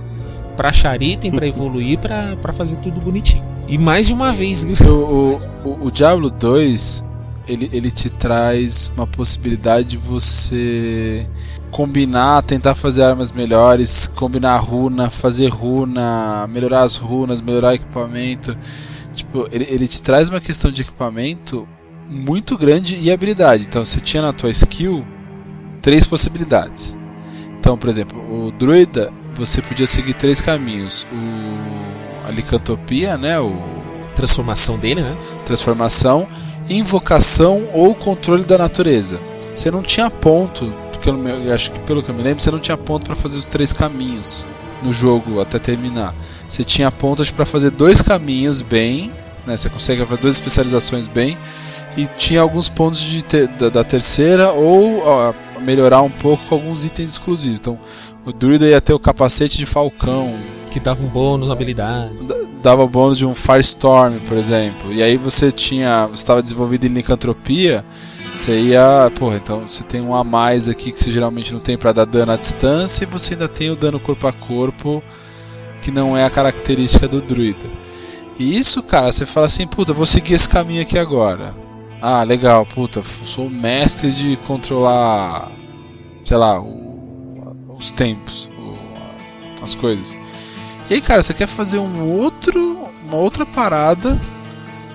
Pra achar item, pra *laughs* evoluir, pra, pra fazer tudo bonitinho. E mais de uma vez, viu? O, o, o Diablo 2, ele, ele te traz uma possibilidade de você combinar, tentar fazer armas melhores, combinar runa, fazer runa, melhorar as runas, melhorar equipamento. Tipo, ele, ele te traz uma questão de equipamento muito grande e habilidade. Então, você tinha na tua skill três possibilidades. Então, por exemplo, o druida, você podia seguir três caminhos. O a licantropia, né, o Transformação dele, né? transformação, invocação ou controle da natureza. Você não tinha ponto, porque eu, eu acho que pelo que eu me lembro, você não tinha ponto para fazer os três caminhos no jogo até terminar. Você tinha pontos para fazer dois caminhos bem, né? Você consegue fazer duas especializações bem e tinha alguns pontos de te- da, da terceira ou ó, melhorar um pouco com alguns itens exclusivos. Então, o druida ia ter o capacete de falcão, Que dava um bônus na habilidade. dava bônus de um Firestorm, por exemplo. E aí você tinha. Você estava desenvolvido em licantropia. Você ia. Porra, então você tem um a mais aqui que você geralmente não tem para dar dano à distância. E você ainda tem o dano corpo a corpo, que não é a característica do druida. E isso, cara, você fala assim: puta, vou seguir esse caminho aqui agora. Ah, legal, puta, sou mestre de controlar. Sei lá, o- os tempos, o- as coisas. E aí, cara, você quer fazer um outro, uma outra parada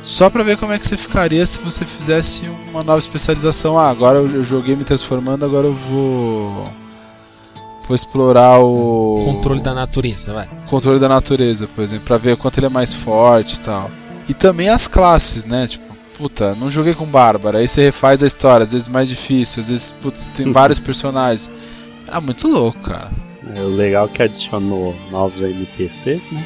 só pra ver como é que você ficaria se você fizesse uma nova especialização. Ah, agora eu joguei me transformando, agora eu vou vou explorar o Controle da natureza, vai. controle da natureza, por exemplo, pra ver quanto ele é mais forte e tal. E também as classes, né? Tipo, puta, não joguei com Bárbara, aí você refaz a história, às vezes mais difícil, às vezes, putz, tem *laughs* vários personagens. Era muito louco, cara. É o legal que adicionou novos NPCs, né?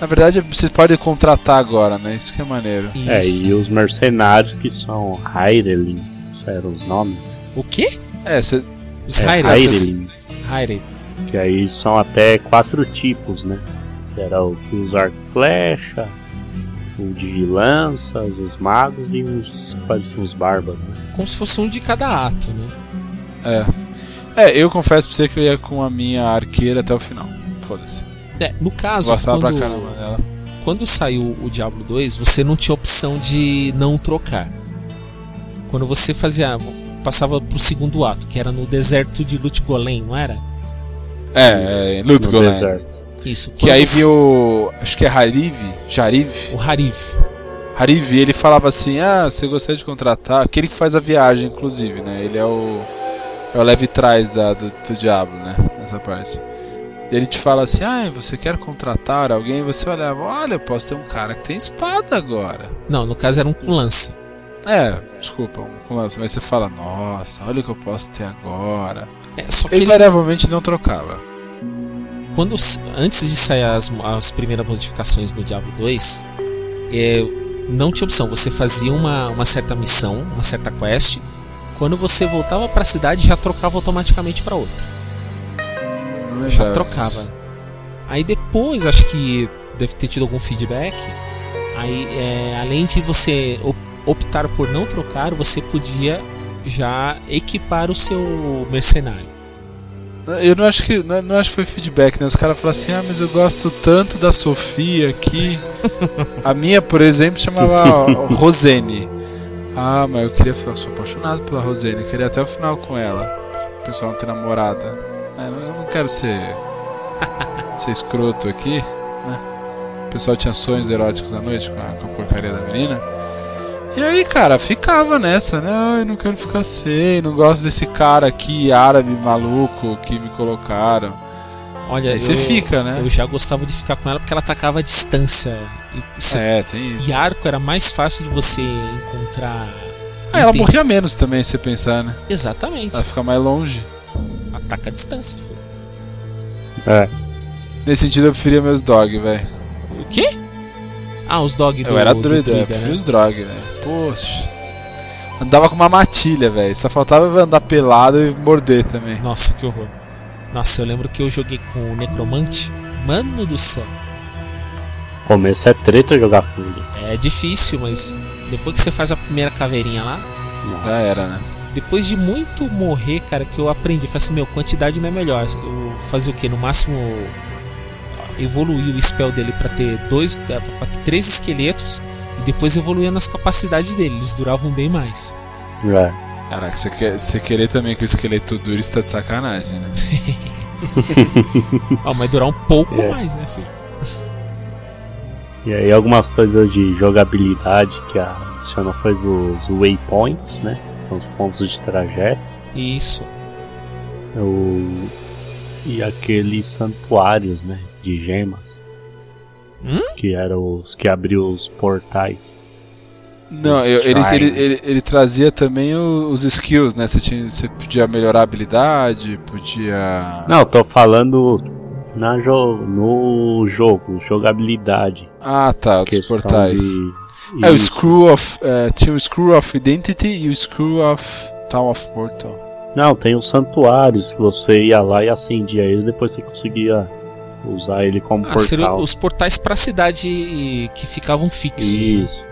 Na verdade, você pode contratar agora, né? Isso que é maneiro. É, Isso. e os mercenários que são Hyrelings, eram os nomes. O quê? É, você Os É. Hyrelings, Hyre. que aí são até quatro tipos, né? Que era o que usa arco flecha, o de lanças, os magos e os, quais são os bárbaros. né? Como se fosse um de cada ato, né? É. É, eu confesso pra você que eu ia com a minha arqueira até o final. Foda-se. É, no caso, Gostava quando, pra caramba dela. quando saiu o Diablo 2, você não tinha opção de não trocar. Quando você fazia. passava pro segundo ato, que era no deserto de Lut Golem, não era? É, é deserto. Isso. Que aí você- viu. Acho que é Hariv. Jariv. O Hariv. Hariv, ele falava assim: Ah, você gostaria de contratar? Aquele que faz a viagem, inclusive, né? Ele é o. É o leve trás da, do, do diabo, né? Nessa parte. Ele te fala assim: Ah, você quer contratar alguém? Você olhava: Olha, eu posso ter um cara que tem espada agora. Não, no caso era um com lança. É, desculpa, um com lança, mas você fala: Nossa, olha o que eu posso ter agora. É, só que Ele não trocava. quando antes de sair as, as primeiras modificações do Diablo 2, é, não tinha opção. Você fazia uma, uma certa missão, uma certa quest. Quando você voltava pra cidade, já trocava automaticamente pra outra. Não Já trocava. Aí depois, acho que deve ter tido algum feedback. Aí, é, além de você op- optar por não trocar, você podia já equipar o seu mercenário. Eu não acho que não, não acho que foi feedback, né? Os caras falaram assim: "Ah, mas eu gosto tanto da Sofia aqui". A minha, por exemplo, chamava *laughs* Rosene. Ah, mas eu queria, eu sou apaixonado pela Rosene, eu queria até o final com ela. O pessoal não tem namorada. É, eu não quero ser ser escroto aqui, né? O pessoal tinha sonhos eróticos à noite com a, com a porcaria da menina. E aí, cara, ficava nessa, né? Ai, não quero ficar sem, não gosto desse cara aqui, árabe maluco, que me colocaram. Olha, Aí você fica, né? Eu já gostava de ficar com ela porque ela atacava a distância. E, você- É, tem isso. e arco era mais fácil de você encontrar. Ah, ela morria menos também, se você pensar, né? Exatamente. Ela fica mais longe. Ataca a distância. filho. É. Nesse sentido, eu preferia meus dog, velho. O quê? Ah, os dog do Eu era druida, eu preferia né? os dog, velho. Poxa. Andava com uma matilha, velho. Só faltava andar pelado e morder também. Nossa, que horror. Nossa, eu lembro que eu joguei com o Necromante. Mano do céu. Começo é treta jogar com ele. É difícil, mas depois que você faz a primeira caveirinha lá, Já era, né? Depois de muito morrer, cara, que eu aprendi. Eu falei assim, meu, quantidade não é melhor. Eu fazia o que? No máximo evoluir o spell dele pra ter dois, pra ter três esqueletos e depois evoluía nas capacidades dele. Eles duravam bem mais. É. Caraca, você, quer, você querer também que o esqueleto dure, você tá de sacanagem, né? *laughs* Mas durar um pouco É. mais, né, filho? E aí algumas coisas de jogabilidade que adiciona foi os waypoints, né? São os pontos de trajeto. Isso. O... E aqueles santuários, né? De gemas. Hum? Que eram os que abriam os portais. Não, eu- ele, ele, ele, ele trazia também os skills, né? Você, tinha, você podia melhorar a habilidade, podia. Não, eu tô falando na jo no jogo, jogabilidade. Ah, tá, dos questão portais. de- É, o. Screw of. é, tinha o Screw of Identity e o Screw of Town of Portal. Não, tem os santuários que você ia lá e acendia eles, depois você conseguia usar ele como Ah, portal. os portais pra cidade que ficavam fixos. né? Isso.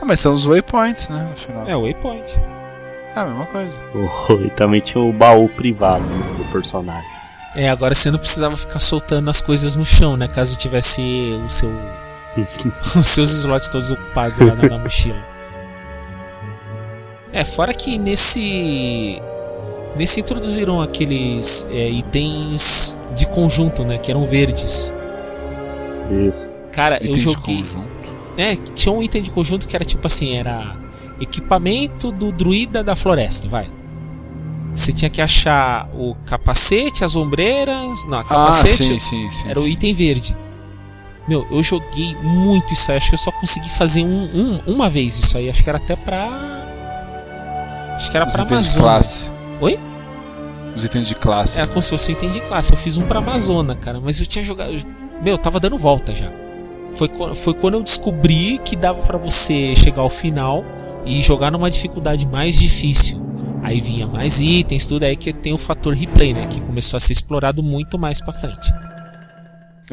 Ah, mas são os waypoints, né? No final. É, o Waypoint. É a mesma coisa. e também tinha o baú privado né, do personagem. É, agora você não precisava ficar soltando as coisas no chão, né? Caso tivesse o seu, *laughs* os seus slots todos ocupados lá na, na mochila. É, fora que nesse. Nesse introduziram aqueles é, itens de conjunto, né? Que eram verdes. Isso. Cara, eu de joguei. conjunto. É, que tinha um item de conjunto que era tipo assim, era equipamento do druida da floresta, vai. Você tinha que achar o capacete, as ombreiras. Não, Ah, capacete sim, sim, sim. era o item verde. Meu, eu joguei muito isso aí. Acho que eu só consegui fazer um, um- uma vez isso aí. Acho que era até pra. Acho que era Os pra itens de classe. Oi? Os itens de classe. Era como se fosse um item de classe. Eu fiz um pra Amazônia, cara. Mas eu tinha jogado. Meu, eu tava dando volta já. Foi, foi quando eu descobri que dava pra você chegar ao final e jogar numa dificuldade mais difícil. Aí vinha mais itens, tudo aí que tem o fator replay, né? Que começou a ser explorado muito mais pra frente.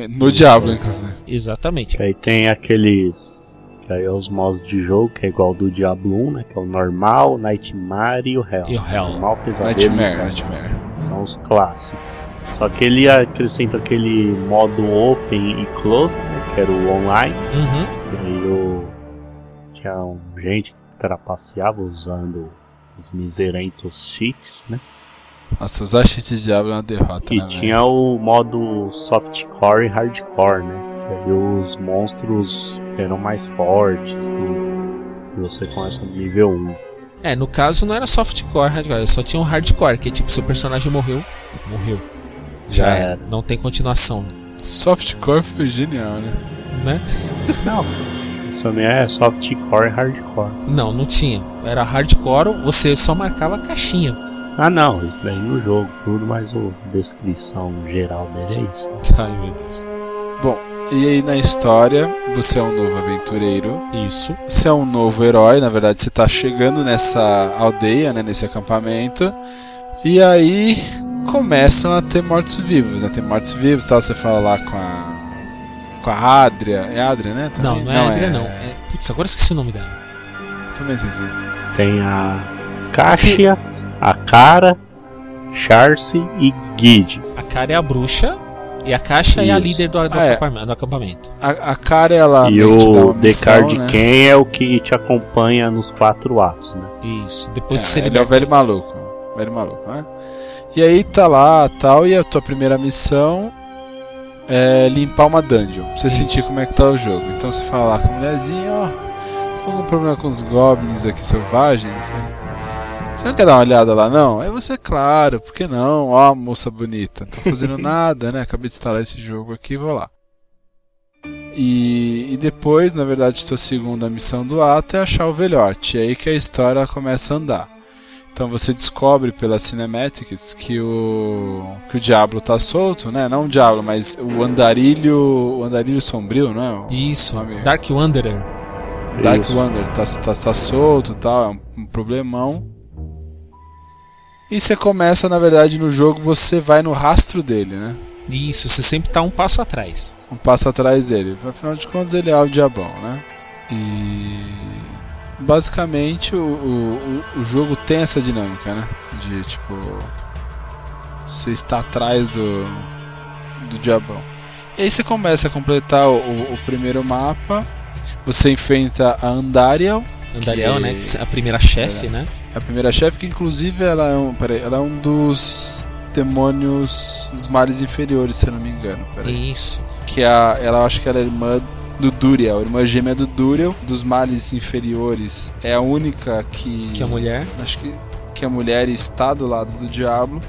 No Diablo, inclusive. Exatamente. Aí tem aqueles. Que aí é os modos de jogo, que é igual do Diablo 1, né? Que é o normal, Nightmare e o Hell. E o Hell. Normal, pesadelo. Nightmare, e Hell. Nightmare. São os clássicos. Só que ele acrescenta aquele modo open e close, né? Que era o online. Uhum. E aí o... tinha um- gente que trapaceava usando os miserentos cheats, né? Nossa, usar cheat de Diablo é uma derrota, E né, velho? tinha o modo softcore e hardcore, né? Que aí os monstros eram mais fortes. E você começa no nível 1. É, no caso não era softcore, hardcore, só tinha um hardcore, que é tipo, seu personagem morreu, morreu. Já Já era. era. Não tem continuação, Softcore foi genial, né? né? *laughs* Não, isso também é softcore e hardcore. Não, não tinha. Era hardcore, você só marcava a caixinha. Ah não, isso daí no jogo, tudo, mas a descrição geral dele é isso. *laughs* Ai, meu Deus. Bom, e aí na história, você é um novo aventureiro. Isso. Você é um novo herói, na verdade você tá chegando nessa aldeia, né, nesse acampamento. E aí começam a ter mortos-vivos, né? Tem mortos-vivos e tal, você fala lá com a com a Adria, é Adria, né? Não, também? não é Adria, não. É... Putz, agora eu esqueci o nome dela. Também esqueci. Tem a Kaxia, a Cara, Charce e Guide. A cara é a bruxa e a caixa é a Isso. líder do, do Ah, é. acampamento, do acampamento. A, a cara ela e o Descard né? Ken é o que te acompanha nos quatro atos, né? Isso. Depois É, que você ele é o velho maluco. Velho maluco, né? E aí tá lá tal, e a tua primeira missão é limpar uma dungeon. Pra você Isso. sentir como é que tá o jogo. Então você fala lá com a mulherzinha, ó. algum problema com os goblins aqui selvagens? Você não quer dar uma olhada lá, não? Aí você, claro, por que não? Ó, moça bonita, não tô fazendo *laughs* nada, né? Acabei de instalar esse jogo aqui, vou lá. E, e depois, na verdade, sua segunda missão do ato é achar o velhote. É aí que a história começa a andar. Então você descobre pelas cinematics que o que o diabo tá solto, né? Não o diabo, mas o andarilho, o andarilho sombrio, não é? Isso, Dark Wanderer. Dark. Wanderer tá, tá, tá solto, tal, é um, um problemão. E você começa, na verdade, no jogo você vai no rastro dele, né? Isso, você sempre tá um passo atrás. Um passo atrás dele. Afinal de contas, ele é o diabão, né? E. Basicamente, o, o, o- jogo tem essa dinâmica, né? De tipo. Você está atrás do. do diabão. E aí você começa a completar o, o- primeiro mapa. Você enfrenta a Andariel. Andariel, que né? que é A primeira chefe, né? É a primeira chefe, que inclusive ela é um. Peraí, ela é um dos demônios dos males inferiores, se eu não me engano. Peraí Isso. que a, ela acho que ela é irmã do Duriel, irmã gêmea do Duriel, dos males inferiores. É a única que Que é a mulher. acho que que a mulher está do lado do diabo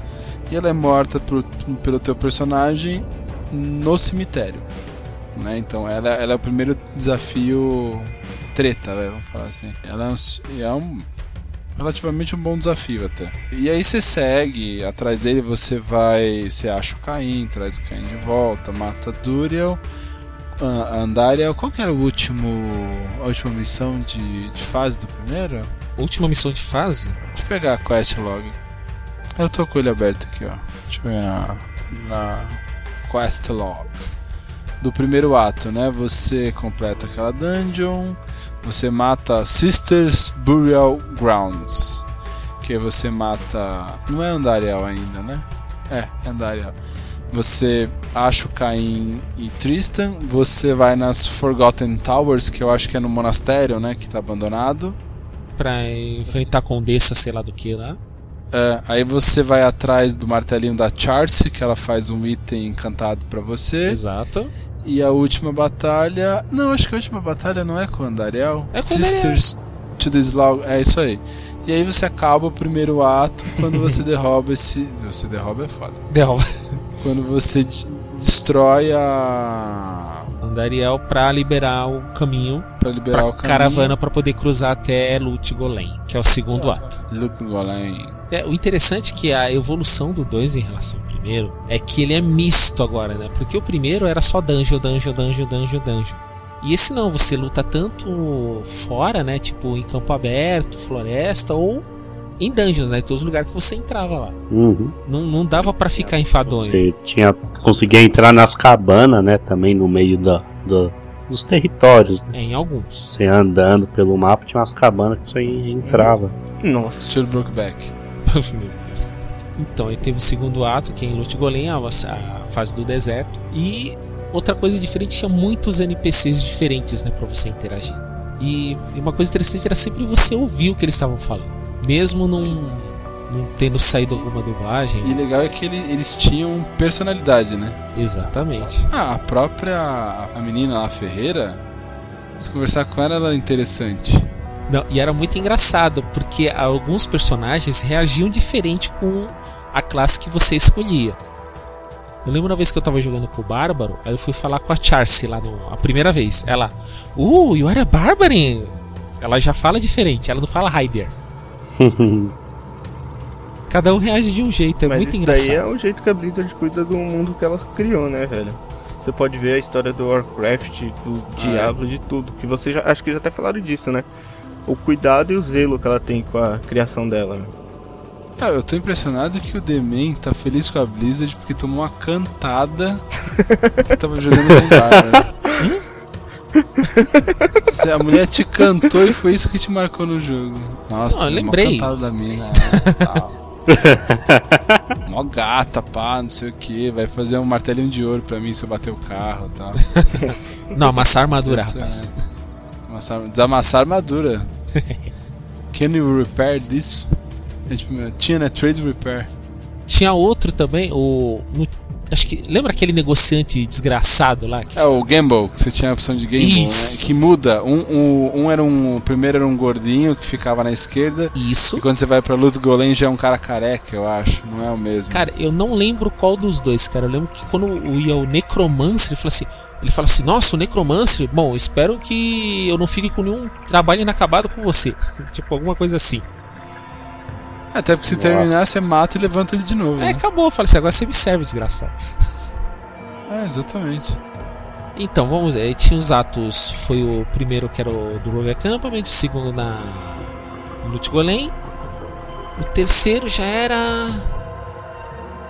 e ela é morta por- pelo teu personagem no cemitério, né? Então ela, ela é o primeiro desafio treta, né? vamos falar assim. Ela é um, é um relativamente um bom desafio até. E aí você segue atrás dele, você vai, você acha o Caim, traz o Caim de volta, mata Duriel, a Andariel. Qual que era o último, a última missão de, de fase do primeiro? Última missão de fase? Deixa eu pegar a quest log. Eu tô com ele aberto aqui, ó. Deixa eu ver na, na quest log. Do primeiro ato, né? Você completa aquela dungeon, você mata Sisters Burial Grounds. Que aí você mata. Não é Andariel ainda, né? É, é Andariel. Você acha o Caim e Tristan. Você vai nas Forgotten Towers, que eu acho que é no monastério, né? Que tá abandonado. Pra enfrentar a condessa, sei lá do que lá. É, aí você vai atrás do martelinho da Charce, que ela faz um item encantado pra você. Exato. E a última batalha. Não, acho que a última batalha não é com o Andariel. É com Sisters to the Slog. É isso aí. E aí você acaba o primeiro ato quando *laughs* você derroba esse. Você derroba é foda. Derruba. Quando você de- destrói a. Andariel pra liberar o caminho Pra liberar pra o caminho. caravana pra poder cruzar até Lut Golem, que é o segundo ato. Luke Golem. É, o interessante é que a evolução do 2 em relação primeiro é que ele é misto agora, né? Porque o primeiro era só dungeon, dungeon, dungeon, dungeon, dungeon. E esse não, você luta tanto fora, né? Tipo em campo aberto, floresta ou em dungeons, né? Todos os lugares que você entrava lá. Uhum. Não, não dava pra ficar enfadonho. Você tinha, conseguia entrar nas cabanas, né? Também no meio da, da- dos territórios. né? É, em alguns. Você andando pelo mapa, tinha umas cabanas que você entrava. Nossa. Estilo Brokeback. *laughs* Meu Deus. Então, teve o segundo ato, que é em Lut Golem, a, fase do deserto. E outra coisa diferente, tinha muitos NPCs diferentes, né, pra você interagir. E, uma coisa interessante era sempre você ouvir o que eles estavam falando. Mesmo não, não tendo saído alguma dublagem. E legal é que ele- eles tinham personalidade, né? Exatamente. Ah, a própria a menina lá, Ferreira, se conversar com ela, ela é interessante. Não, e era muito engraçado, porque alguns personagens reagiam diferente com a classe que você escolhia. Eu lembro uma vez que eu tava jogando com o Bárbaro, aí eu fui falar com a Charcy lá no, a primeira vez. Ela, uh, you are a Barbarian! Ela já fala diferente, ela não fala Hyder. *laughs* Cada um reage de um jeito, é Mas muito isso engraçado. daí é o jeito que a Blizzard cuida do mundo que ela criou, né, velho? Você pode ver a história do Warcraft, do Diablo, de tudo. Que você já. Acho que já até falaram disso, né? O cuidado e o zelo que ela tem com a criação dela. né? Ah, eu tô impressionado que o Demen tá feliz com a Blizzard porque tomou uma cantada que tava jogando com o. Se a mulher te cantou e foi isso que te marcou no jogo. Nossa, Não, eu lembrei. cantada da mina. é, tal. *laughs* Mó gata, pá, não sei o que. Vai fazer um martelinho de ouro pra mim se eu bater o carro e tal. Não, amassar armadura, rapaz. é. Amassar- desamassar armadura. *laughs* Can you repair this? Tipo, tinha, né? Trade repair. Tinha outro também, o. no- Acho que. Lembra aquele negociante desgraçado lá? Que É o Gamble, que você tinha a opção de Gamble, Isso. né? Que muda. Um, um, um era um. O primeiro era um gordinho que ficava na esquerda. Isso. E quando você vai pra luta Golem já é um cara careca, eu acho. Não é o mesmo. Cara, eu não lembro qual dos dois, cara. Eu lembro que quando ia o Necromancer, ele fala assim. Ele fala assim, nossa, o Necromancer, bom, espero que eu não fique com nenhum trabalho inacabado com você. *laughs* tipo, alguma coisa assim. Até porque se terminar, você mata e levanta ele de novo. É, né? acabou. Falei assim, agora você me serve, desgraçado. É, exatamente. Então, vamos ver. Aí Tinha os atos. Foi o primeiro que era o do Rogue Acampament, o segundo na Lut Golem. O terceiro já era.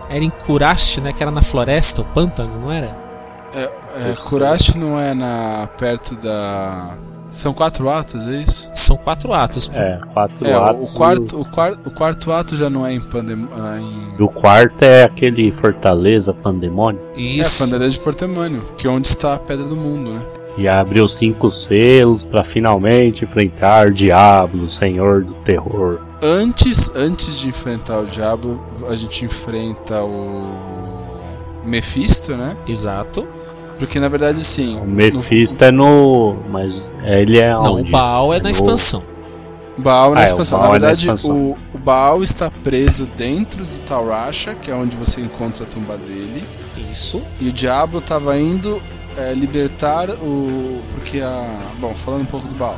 Era em Kurash, né? Que era na floresta, o pântano, não era? É, é, Kurashi não é na perto da. São quatro atos, é isso? São quatro atos. É, quatro É, atos. o, quarto, o, quarto, o quarto ato já não é em Pandem... ah, em... O quarto é aquele Fortaleza Pandemônio. É, Isso. Pandemônio de Portemânio, que é onde está a Pedra do Mundo, né? E abriu cinco selos pra finalmente enfrentar Diablo, Senhor do Terror. Antes, antes de enfrentar o Diabo, a gente enfrenta o Mephisto, né? Exato. Porque na verdade, sim. O Mephisto é no. Mas ele é Não, onde? o Baal é na no- expansão. O Baal na Ah, é, expansão. Baal na é na verdade, expansão. o, o Baal está preso dentro de Taurasha, que é onde você encontra a tumba dele. Isso. E o Diabo estava indo é, libertar o. Porque a. Bom, falando um pouco do Baal.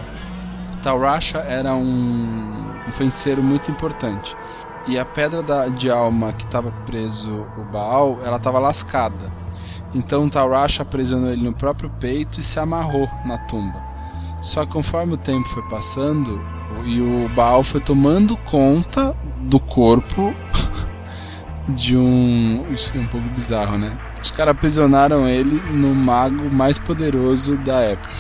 Taurasha era um, um feiticeiro muito importante. E a pedra da, de alma que estava preso o Baal, ela estava lascada. Então Taurasha aprisionou ele no próprio peito e se amarrou na tumba. Só que conforme o tempo foi passando e o Baal foi tomando conta do corpo *laughs* de um. Isso é um pouco bizarro, né? Os caras aprisionaram ele no mago mais poderoso da época.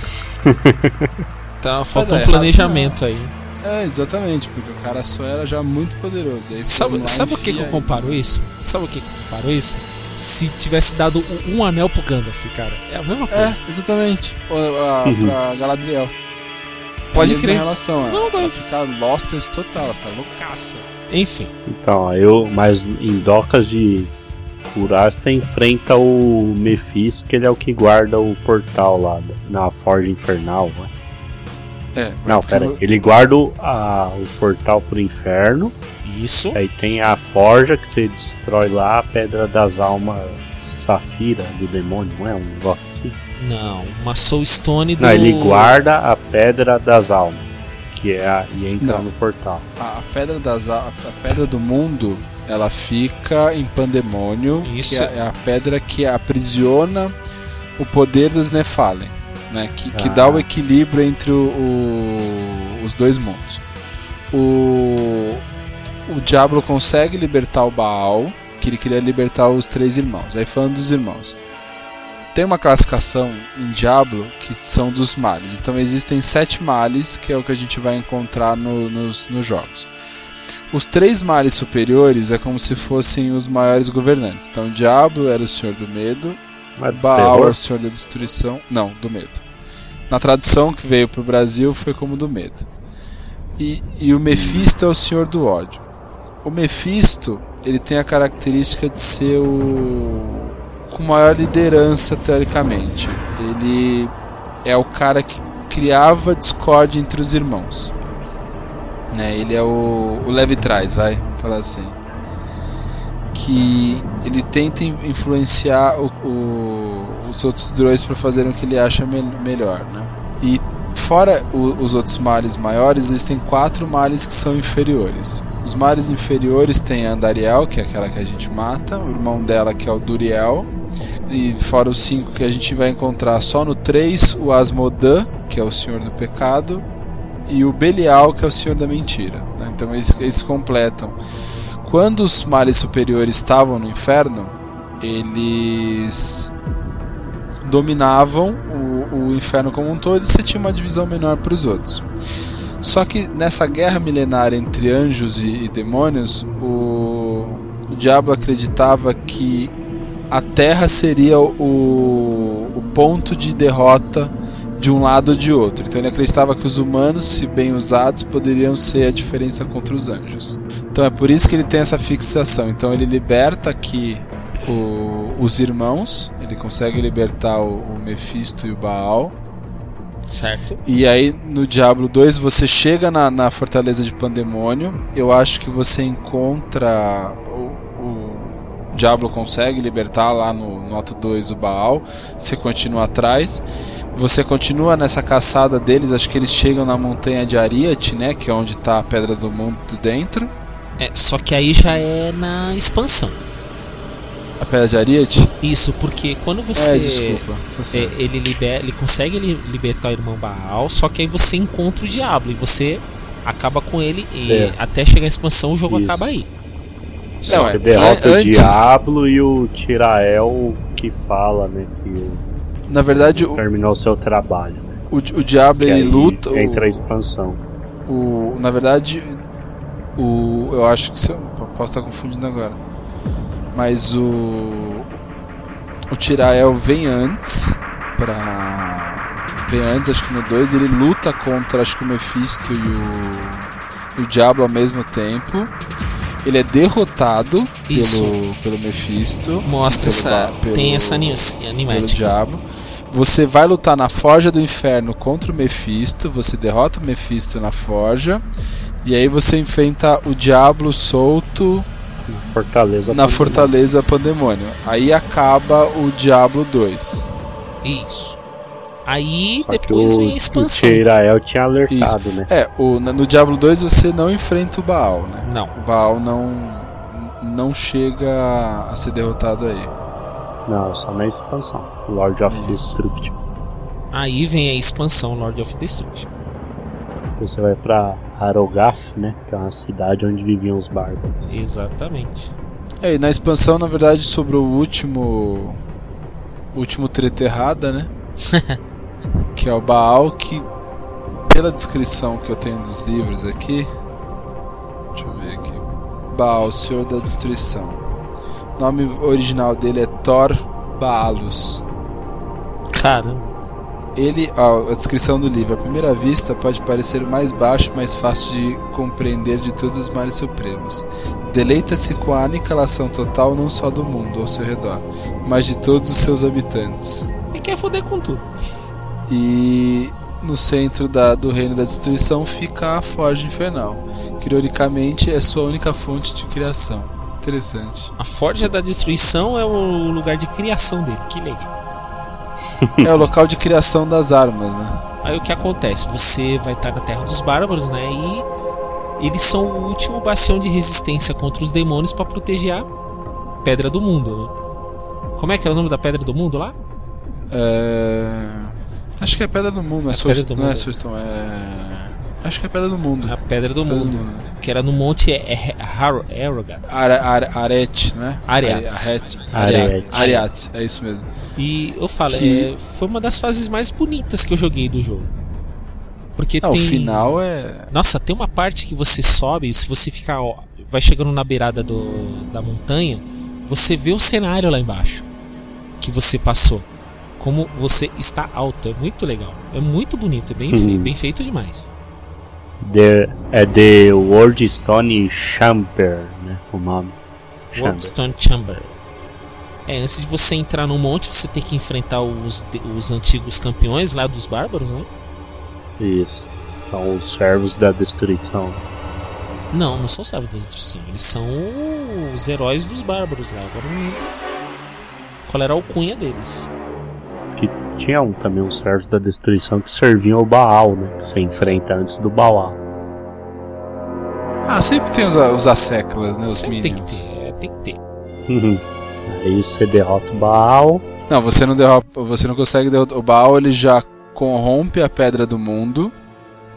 *laughs* Tá, falta um planejamento aí. É, exatamente, porque o cara só era já muito poderoso. Aí Sabe, sabe o que, que eu comparo isso? Sabe o que, que eu comparo isso? Se tivesse dado um- anel pro Gandalf, cara. É a mesma. É, coisa. exatamente. Ou, a, Uhum. Pra Galadriel. Pode crer. relação. Ela, Não, ela mas- fica losters total, ela fica loucaça. Enfim. Então, eu. Mas em docas de curar, você enfrenta o Mephisto, que ele é o que guarda o portal lá na Forja Infernal, né? É, Não, pera aí. Ele guarda o, a- o portal pro inferno. Isso. Aí tem a forja que você destrói lá, a pedra das almas safira do demônio, não é? Um negócio assim. Não, uma Soul Stone do. Não, ele guarda a pedra das almas, que é a, e entra Não. no portal. a, a pedra das a, a pedra do mundo ela fica em pandemônio Isso. que é, é a pedra que aprisiona o poder dos Nephalem né que, que Ah. dá o equilíbrio entre o, o- os dois mundos o o Diablo consegue libertar o Baal que ele queria libertar os três irmãos aí falando dos irmãos tem uma classificação em Diablo que são dos males. Então existem sete males, que é o que a gente vai encontrar no- nos, nos jogos. Os três males superiores é como se fossem os maiores governantes. Então o Diablo era o senhor do medo, Mas Baal é terror, o senhor da destruição. Não, do medo. Na tradução que veio pro Brasil foi como do medo. E, e o Mephisto é o senhor do ódio. O Mephisto, ele tem a característica de ser o com maior liderança teoricamente. Ele é o cara que criava discórdia entre os irmãos. Né? Ele é o, o leve trás, vai falar assim. Que ele tenta in- influenciar o- o- os outros dois para fazerem o que ele acha me- melhor, né? E fora o- os outros males maiores, existem quatro males que são inferiores. Os males inferiores tem a Andariel, que é aquela que a gente mata, o irmão dela que é o Duriel, e fora os cinco que a gente vai encontrar só no 3, o Asmodan, que é o Senhor do Pecado, e o Belial, que é o Senhor da Mentira. né? Então eles, eles completam. Quando os males superiores estavam no inferno, eles dominavam o, o inferno como um todo e você tinha uma divisão menor para os outros. Só que nessa guerra milenar entre anjos e, e demônios, o, o diabo acreditava que a Terra seria o, o ponto de derrota de um lado ou de outro. Então ele acreditava que os humanos, se bem usados, poderiam ser a diferença contra os anjos. Então é por isso que ele tem essa fixação. Então ele liberta aqui o- os irmãos, ele consegue libertar o, o Mephisto e o Baal. Certo? E aí no Diablo 2 você chega na, na fortaleza de Pandemônio. Eu acho que você encontra. O, o Diablo consegue libertar lá no, no ato 2 o Baal. Você continua atrás. Você continua nessa caçada deles. Acho que eles chegam na montanha de Ariat, né? Que é onde tá a Pedra do Mundo dentro. É, só que aí já é na expansão. A Pedra de Ariat? Isso, porque quando você. É, desculpa. Tá é, ele, liber, ele consegue li- libertar o irmão Baal, só que aí você encontra o diabo e você acaba com ele e É. até chegar a expansão o jogo Isso. acaba aí. Não, Só é- Você derrota o antes- Diablo e o Tirael que fala, né? Que Na verdade, o, terminou seu trabalho. Né? o, o Diablo Que ele luta. o- Entra a expansão. O, na verdade, o, eu acho que se eu- posso estar confundindo agora. Mas o o Tirael vem antes pra vem antes, acho que no 2 ele luta contra acho que o Mephisto e o e o Diablo ao mesmo tempo. Ele é derrotado Isso. pelo pelo Mephisto, mostra pelo essa. pelo- tem essa ani- pelo diabo. Você vai lutar na Forja do Inferno contra o Mephisto, você derrota o Mephisto na Forja, e aí você enfrenta o Diablo solto Fortaleza. na Fortaleza Pandemônio. Aí acaba o Diablo 2. Isso. Aí Só que depois o, vem a o expansão. Tirael tinha alertado, né? É, o, no Diablo 2 você não enfrenta o Baal, né? Não. O Baal não, não chega a ser derrotado aí. Não, só na expansão. Lord of Isso. Destruction. Aí vem a expansão Lord of Destruction. Você vai pra Arogath, né? Que é uma cidade onde viviam os bárbaros. Exatamente. É, e na expansão, na verdade, sobrou o último. Último treta errada, né? *laughs* que é o Baal, que pela descrição que eu tenho dos livros aqui. Deixa eu ver aqui. Baal, Senhor da Destruição. O nome original dele é Thor Baalus. Caramba. Ele, a descrição do livro, à primeira vista pode parecer o mais baixo e mais fácil de compreender de todos os mares supremos. Deleita-se com a aniquilação total não só do mundo ao seu redor, mas de todos os seus habitantes. E quer foder com tudo. E no centro da- do reino da destruição fica a Forja Infernal, que ironicamente é sua única fonte de criação. Interessante. A Forja da Destruição é o lugar de criação dele. Que legal. *laughs* É o local de criação das armas, né? Aí o que acontece? Você vai estar na Terra dos Bárbaros, né? E eles são o último bastião de resistência contra os demônios para proteger a Pedra do Mundo, né? Como é que é o nome da Pedra do Mundo lá? É... Acho que é Pedra do Mundo, é, É Soul- Pedra do não é Mundo. Soulstone, é... Acho que é Pedra do Mundo. A Pedra do Pedra do Mundo. Que era no Monte é, é, are, arete, né? Ariat. Ariat, é isso mesmo. E eu falo, Que- é, foi uma das fases mais bonitas que eu joguei do jogo. Porque Não, tem. o final é. Nossa, tem uma parte que você sobe, e se você ficar. ó, vai chegando na beirada do, da montanha, você vê o cenário lá embaixo que você passou. Como você está alto. É muito legal. É muito bonito, é bem, Uhum. fei- bem feito demais. The, é The World Stone Chamber, né? O nome. Warpstone Chamber. É, antes de você entrar no monte, você tem que enfrentar os, os antigos campeões lá dos bárbaros, né? Isso. São os servos da destruição. Não, não são servos da destruição. Eles são os heróis dos bárbaros lá. Agora não lembro qual era a alcunha deles. Que tinha um, também uns servos da destruição que serviam ao Baal, né? Que você enfrenta antes do Baal. Ah, sempre tem os, os asseclas, né? Os Sempre tem que ter, é, tem que ter. Uhum. Aí você derrota o Baal. Não, você não derrota, você não consegue derrotar. O Baal ele já corrompe a pedra do mundo.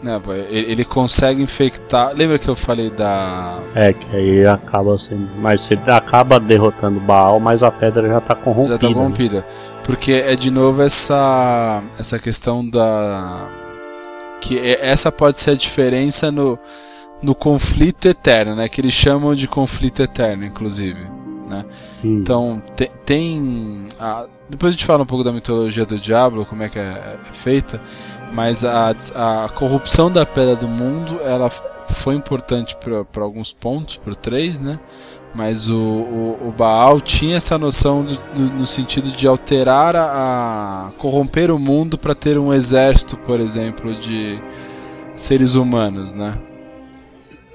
Né, ele, ele consegue infectar. Lembra que eu falei da. É, que aí acaba sendo. Mas você acaba derrotando o Baal, mas a pedra já tá corrompida. Já tá né? Porque é de novo essa. essa questão da. Que é- essa pode ser a diferença no, no conflito eterno, né? Que eles chamam de conflito eterno, inclusive. Né? Hum. Então, te- tem. a- depois a gente fala um pouco da mitologia do Diablo, como é que é, é feita, mas a, a corrupção da Pedra do Mundo ela foi importante para alguns pontos, pro 3, né? Mas o, o, o Baal tinha essa noção do, do, no sentido de alterar a, a corromper o mundo para ter um exército, por exemplo, de seres humanos, né?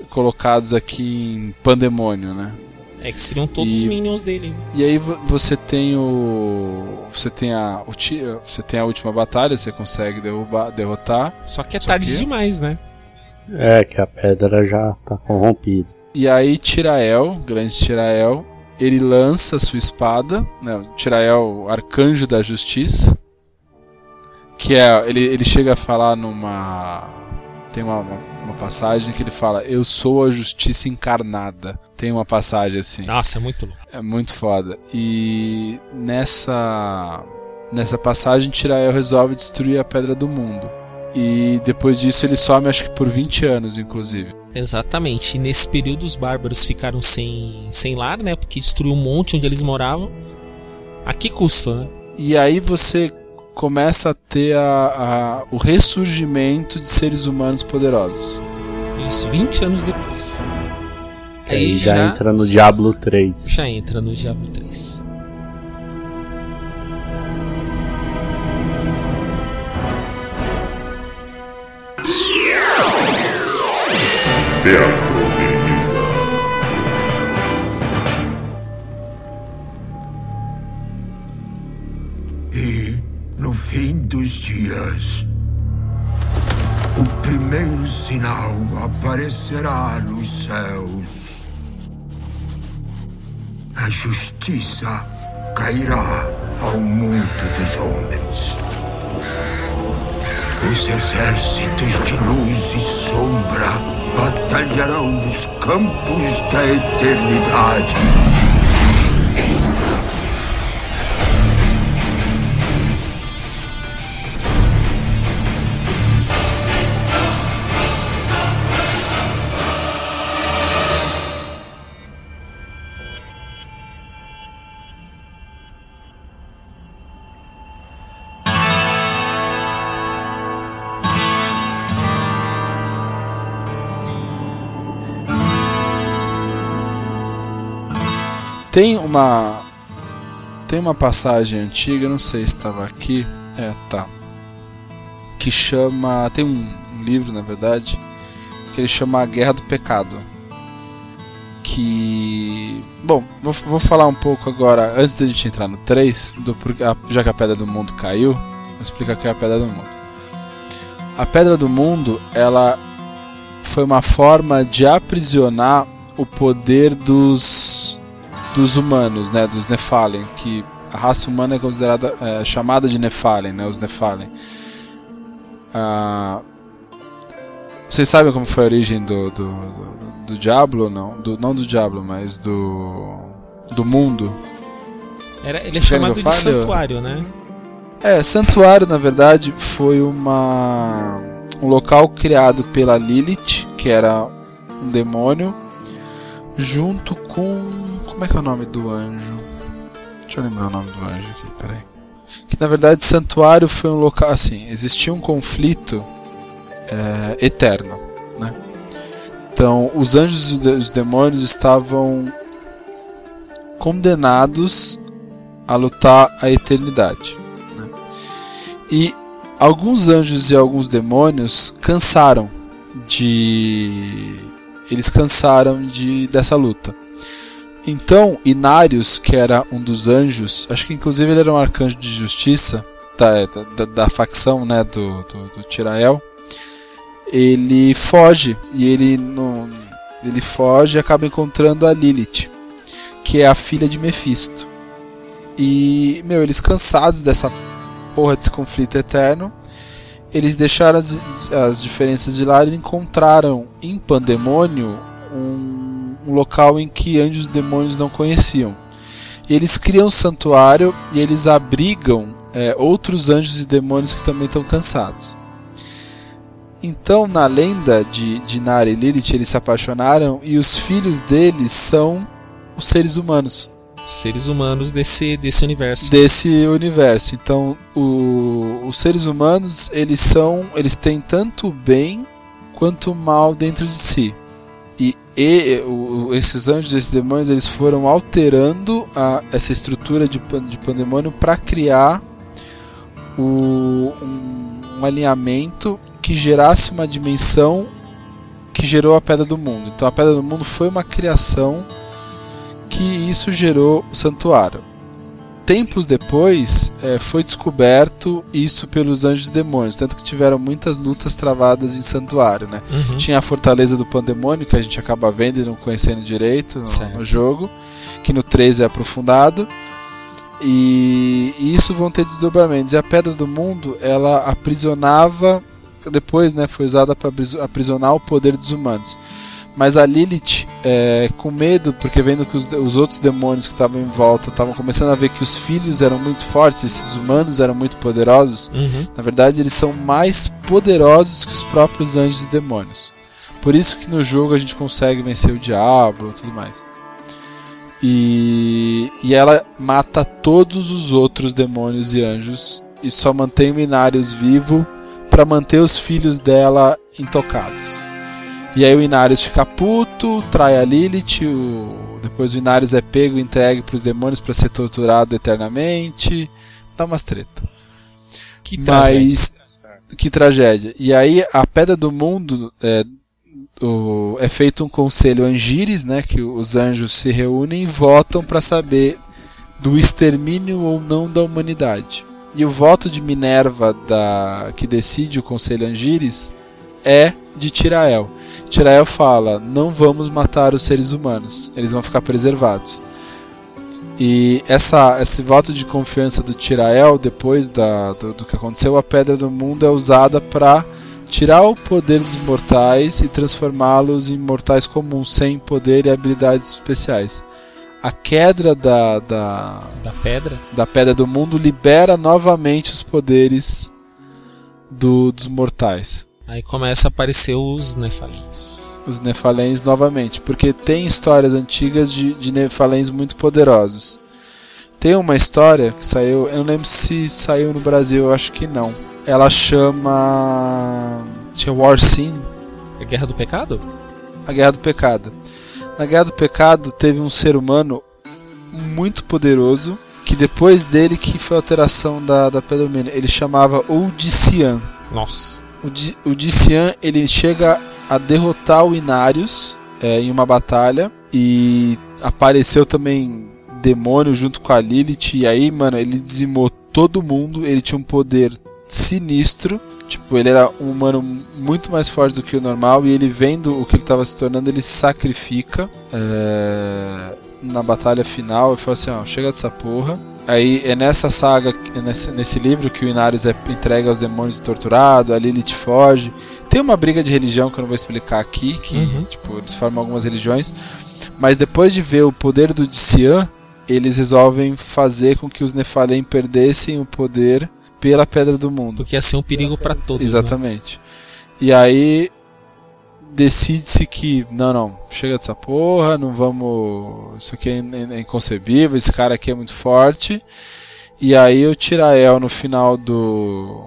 Colocados aqui em pandemônio, né? É que seriam todos os E- minions dele. E aí vo- você tem o você tem a o você tem a última batalha, você consegue derrubar, derrotar. Só que é Só tarde que- demais, né? É, que a pedra já tá corrompida. E aí Tirael, grande Tirael, ele lança sua espada, né? Tirael, arcanjo da justiça, que é ele, ele chega a falar numa tem uma, uma, uma passagem que ele fala: "Eu sou a justiça encarnada". Tem uma passagem assim. Nossa, é muito louco. É muito foda. E nessa nessa passagem Tirael resolve destruir a pedra do mundo. E depois disso ele some acho que por 20 anos, inclusive. Exatamente. E nesse período os bárbaros ficaram sem, sem lar, né? Porque destruiu um monte onde eles moravam. A que custo, né? E aí você começa a ter a, a- o ressurgimento de seres humanos poderosos. Isso, 20 anos depois. Aí Aí já, já, entra no Diablo 3. já entra no Diablo 3. Teatro de. E, no fim dos dias, o primeiro sinal aparecerá nos céus. A justiça cairá ao mundo dos homens. Os exércitos de luz e sombra batalharão nos campos da eternidade. Tem uma tem uma passagem antiga, não sei se estava aqui. É, tá. Que chama, tem um livro, na verdade, que ele chama A Guerra do Pecado. Que Bom, vou, vou falar um pouco agora, antes da gente entrar no 3, do, já que a Pedra do Mundo caiu, vou explicar o que é a Pedra do Mundo. A Pedra do Mundo, ela foi uma forma de aprisionar o poder dos, dos humanos, né, dos Nephalem, que a raça humana é considerada é, chamada de Nephalem, né, os Nephalem. Ah, vocês sabem como foi a origem do, do, do, do Diablo não? Do, não do Diablo, mas do do mundo. Era, ele é chamado de santuário, né? É, Santuário, na verdade, foi uma um local criado pela Lilith, que era um demônio, junto com como é que é o nome do anjo? Deixa eu lembrar o nome do anjo aqui, peraí. Que na verdade Santuário foi um local assim, existia um conflito é, eterno, né? Então, os anjos e os demônios estavam condenados a lutar a eternidade. né? E alguns anjos e alguns demônios cansaram de. Eles cansaram de dessa luta. Então, Inarius, que era um dos anjos, acho que inclusive ele era um arcanjo de justiça da, da, da facção né, do, do, do Tirael, ele foge e ele não, ele foge e acaba encontrando a Lilith, que é a filha de Mephisto. E, meu, eles cansados dessa porra desse conflito eterno, eles deixaram as, as diferenças de lado e encontraram em Pandemônio um, um local em que anjos e demônios não conheciam. E eles criam um santuário e eles abrigam é, outros anjos e demônios que também estão cansados. Então, na lenda de, de Nara e Lilith, eles se apaixonaram e os filhos deles são os seres humanos Seres humanos desse, desse universo. desse universo. Então, o- os seres humanos, eles são, eles têm tanto o bem quanto o mal dentro de si. E o- esses anjos, esses demônios, eles foram alterando a- essa estrutura de, de pandemônio para criar o- um, um alinhamento que gerasse uma dimensão que gerou a Pedra do Mundo. Então a Pedra do Mundo foi uma criação que isso gerou o santuário. Tempos depois eh, foi descoberto isso pelos anjos demônios, tanto que tiveram muitas lutas travadas em santuário, né? Uhum. Tinha a Fortaleza do Pandemônio, que a gente acaba vendo e não conhecendo direito no, no jogo, que no 3 é aprofundado. E, e isso vão ter desdobramentos. E a Pedra do Mundo, ela aprisionava, depois né, foi usada para aprisionar o poder dos humanos. Mas a Lilith, é, com medo, porque vendo que os, os outros demônios que estavam em volta estavam começando a ver que os filhos eram muito fortes, esses humanos eram muito poderosos, Uhum. na verdade, eles são mais poderosos que os próprios anjos e demônios. Por isso que no jogo a gente consegue vencer o diabo e tudo mais. E, e ela mata todos os outros demônios e anjos e só mantém o Inarius vivo para manter os filhos dela intocados. E aí o Inarius fica puto, trai a Lilith, o- depois o Inarius é pego e entregue pros demônios para ser torturado eternamente. Dá umas treta. Que tragédia. Mas que tragédia. E aí a pedra do mundo é, o- é feito um conselho Angires, né, que os anjos se reúnem e votam para saber do extermínio ou não da humanidade. E o voto de Minerva da que decide o conselho Angires é de Tirael. Tirael fala: "Não vamos matar os seres humanos, eles vão ficar preservados". E essa, esse voto de confiança do Tirael, depois da, do, do que aconteceu, a Pedra do Mundo é usada para tirar o poder dos mortais e transformá-los em mortais comuns, sem poder e habilidades especiais. A queda da, da, Da pedra. da Pedra do Mundo libera novamente os poderes do- dos mortais. Aí começa a aparecer os Nefalins. os Nefalens novamente, porque tem histórias antigas de, de Nefalens muito poderosos. Tem uma história que saiu, eu não lembro se saiu no Brasil, eu acho que não. Ela chama. Tinha War Scene, A Guerra do Pecado? a Guerra do Pecado. Na Guerra do Pecado teve um ser humano muito poderoso, que depois dele que foi a alteração da, da Pedra Mineira, ele chamava Odician. Nossa. O, o Dician ele chega a derrotar o Inarius é, em uma batalha e apareceu também demônio junto com a Lilith e aí, mano, ele dizimou todo mundo, ele tinha um poder sinistro, tipo, ele era um humano muito mais forte do que o normal e ele vendo o que ele estava se tornando, ele se sacrifica é, na batalha final e fala assim, ó, chega dessa porra. Aí é nessa saga, é nesse, nesse livro que o Inarius é entregue aos demônios e torturado, a Lilith foge. Tem uma briga de religião que eu não vou explicar aqui, que Uhum. tipo, eles formam algumas religiões, mas depois de ver o poder do Dician, eles resolvem fazer com que os Nephalem perdessem o poder pela Pedra do Mundo. Porque ia ser um perigo pra todos. né? Exatamente. E aí decide-se que não, não, chega dessa porra, não vamos, isso aqui é é inconcebível, esse cara aqui é muito forte. E aí o Tirael no final do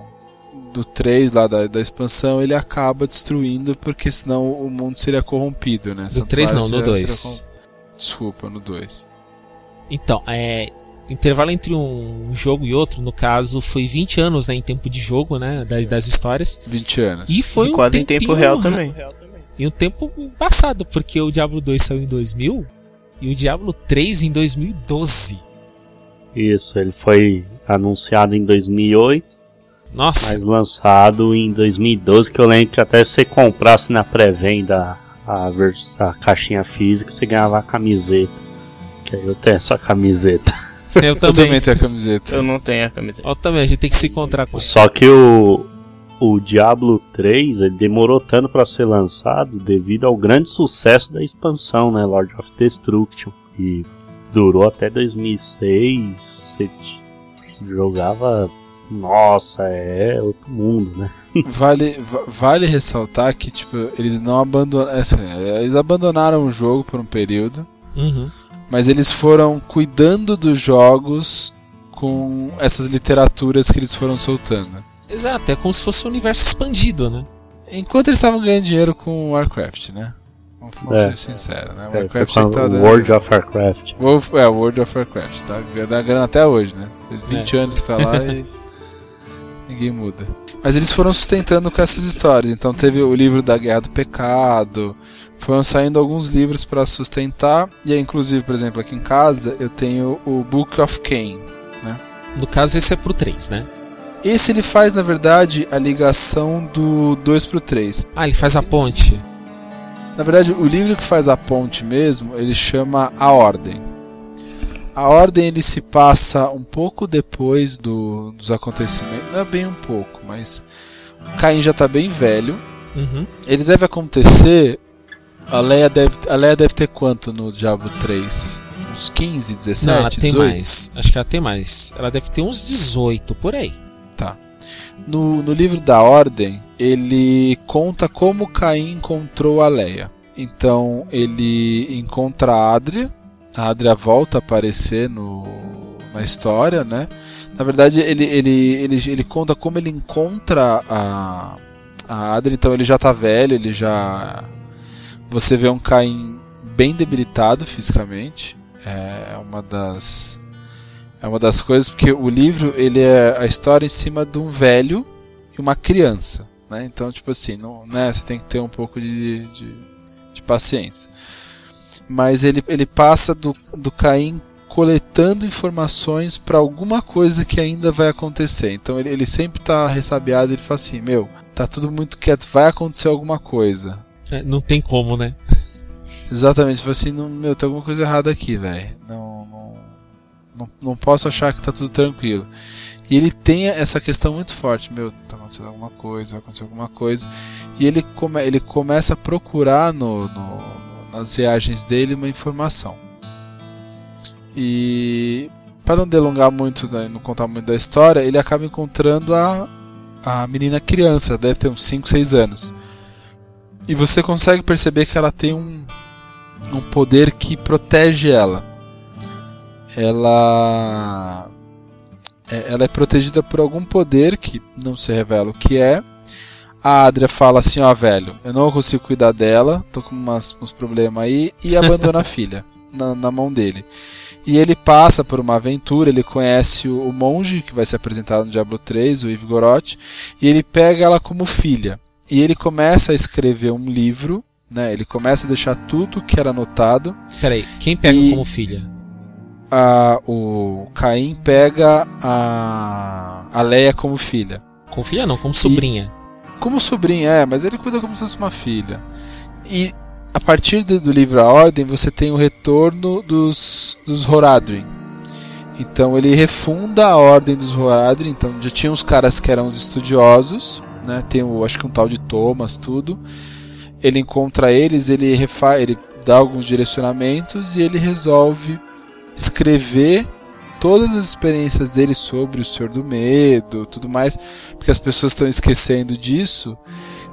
do 3 lá da, da expansão, ele acaba destruindo porque senão o mundo seria corrompido, né? Do 3 não, no seria- 2. seria corrom- Desculpa, no 2. Então, é. Intervalo entre um jogo e outro, no caso, foi 20 anos né, em tempo de jogo, né? Das, das histórias. 20 anos. E foi um Quase em tempo real ra- também. E um tempo passado, porque o Diablo 2 saiu em 2000 e o Diablo 3 em 2012. Isso, ele foi anunciado em 2008, Nossa, mas lançado em 2012, que eu lembro que até se você comprasse na pré-venda a, vers- a caixinha física, você ganhava a camiseta. Que aí eu tenho essa camiseta. eu Eu também. também tenho a camiseta. Eu não tenho a camiseta. Eu também, a gente tem que se encontrar com Só que o, o Diablo 3 ele demorou tanto para ser lançado devido ao grande sucesso da expansão, né, Lord of Destruction. E durou até 2006. Você jogava. Nossa, é outro mundo, né? *laughs* Vale, va- vale ressaltar que tipo, eles não abandonaram. Eles abandonaram o jogo por um período, Uhum. mas eles foram cuidando dos jogos com essas literaturas que eles foram soltando. Exato, é como se fosse um universo expandido, né? Enquanto eles estavam ganhando dinheiro com Warcraft, né? Vamos, vamos É. ser sinceros, né? É, Warcraft é que tá dando- World of Warcraft. Wolf- é, World of Warcraft, tá dando grana até hoje, né? Faz 20 anos que tá lá e *laughs* ninguém muda. Mas eles foram sustentando com essas histórias. Então teve o livro da Guerra do Pecado, foram saindo alguns livros para sustentar. E aí, inclusive, por exemplo, aqui em casa eu tenho o Book of Cain. No caso, esse é pro 3, né? Esse ele faz, na verdade, a ligação do 2 pro 3. Ah, ele faz a ponte. Na verdade, o livro que faz a ponte mesmo, ele chama A Ordem. A Ordem ele se passa um pouco depois do- dos acontecimentos, não é bem um pouco, mas Caim já está bem velho. Uhum. Ele deve acontecer. A Leia deve, a Leia deve ter quanto no Diablo 3? Uns 15, 17, Não, ela tem 18? mais. Acho que ela tem mais. Ela deve ter uns 18 por aí. No, no livro da Ordem, ele conta como Caim encontrou a Leia. Então, ele encontra a Adria. A Adria volta a aparecer no, na história, né? Na verdade, ele, ele, ele, ele conta como ele encontra a, a Adria. Então, ele já tá velho, ele já... Você vê um Caim bem debilitado fisicamente. É uma das... É uma das coisas porque o livro ele é a história em cima de um velho e uma criança, né? Então tipo assim, não, né? Você tem que ter um pouco de, de, de paciência. Mas ele, ele passa do, do Caim coletando informações para alguma coisa que ainda vai acontecer. Então ele, ele sempre tá ressabiado, ele fala assim, meu, tá tudo muito quieto, vai acontecer alguma coisa. É, não tem como, né? *laughs* Exatamente, ele fala assim, não, meu, tem alguma coisa errada aqui, velho. Não, não, não, posso achar que tá tudo tranquilo. E ele tem essa questão muito forte, meu, tá acontecendo alguma coisa, vai acontecer alguma coisa. E ele, come, ele começa a procurar no, no- nas viagens dele uma informação. E para não delongar muito, né, não contar muito da história, ele acaba encontrando a, a menina criança, deve ter uns 5, 6 anos. E você consegue perceber que ela tem um, um poder que protege ela. Ela é- ela é protegida por algum poder que não se revela o que é. A Adria fala assim, ó, velho, eu não consigo cuidar dela, tô com umas, uns problemas aí, e *laughs* abandona a filha na, na mão dele. E ele passa por uma aventura, ele conhece o, o monge, que vai ser apresentado no Diablo 3, o Ivgoroth, e ele pega ela como filha. E ele começa a escrever um livro, né? Ele começa a deixar tudo que era anotado. Peraí, quem pega E- como filha? A, o Caim pega a, a Leia como filha. Com filha não, como sobrinha. Como sobrinha, é, mas ele cuida como se fosse uma filha. E a partir do, do livro A Ordem, você tem o retorno dos, dos Horadrim. Então ele refunda a Ordem dos Horadrim. Então já tinha uns caras que eram os estudiosos, né? Tem o, acho que um tal de Thomas, tudo. Ele encontra eles, ele refa ele dá alguns direcionamentos e ele resolve escrever todas as experiências dele sobre o Senhor do Medo, tudo mais, porque as pessoas estão esquecendo disso,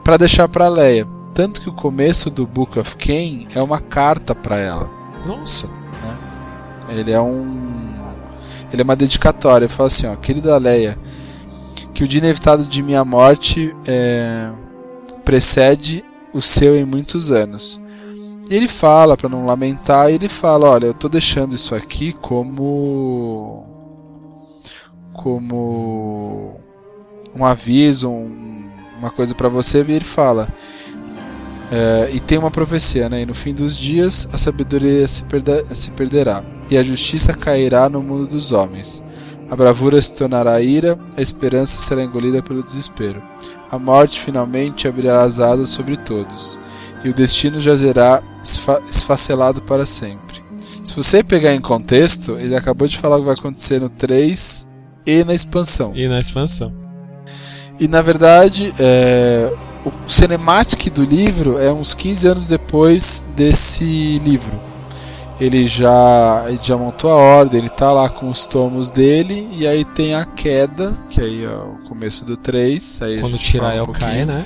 para deixar para Leia. Tanto que o começo do Book of Cain é uma carta para ela. Nossa. Ele é um ele é uma dedicatória, ele fala assim, ó, querida Leia, que o dia inevitado de minha morte é, precede o seu em muitos anos. Ele fala, para não lamentar, ele fala, olha, eu tô deixando isso aqui como como um aviso, um- uma coisa para você, e ele fala é, e tem uma profecia, né? E no fim dos dias a sabedoria se, perda- se perderá, e a justiça cairá no mundo dos homens. A bravura se tornará ira, a esperança será engolida pelo desespero. A morte finalmente abrirá as asas sobre todos, e o destino jazerá esfa esfacelado para sempre. Se você pegar em contexto, ele acabou de falar o que vai acontecer no 3 e na expansão. E na expansão. E na verdade, é, o cinematic do livro é uns 15 anos depois desse livro. Ele já, ele já montou a ordem, ele tá lá com os tomos dele, e aí tem a queda, que aí é o começo do 3. Aí Quando gente fala tirar um El pouquinho. cai, né?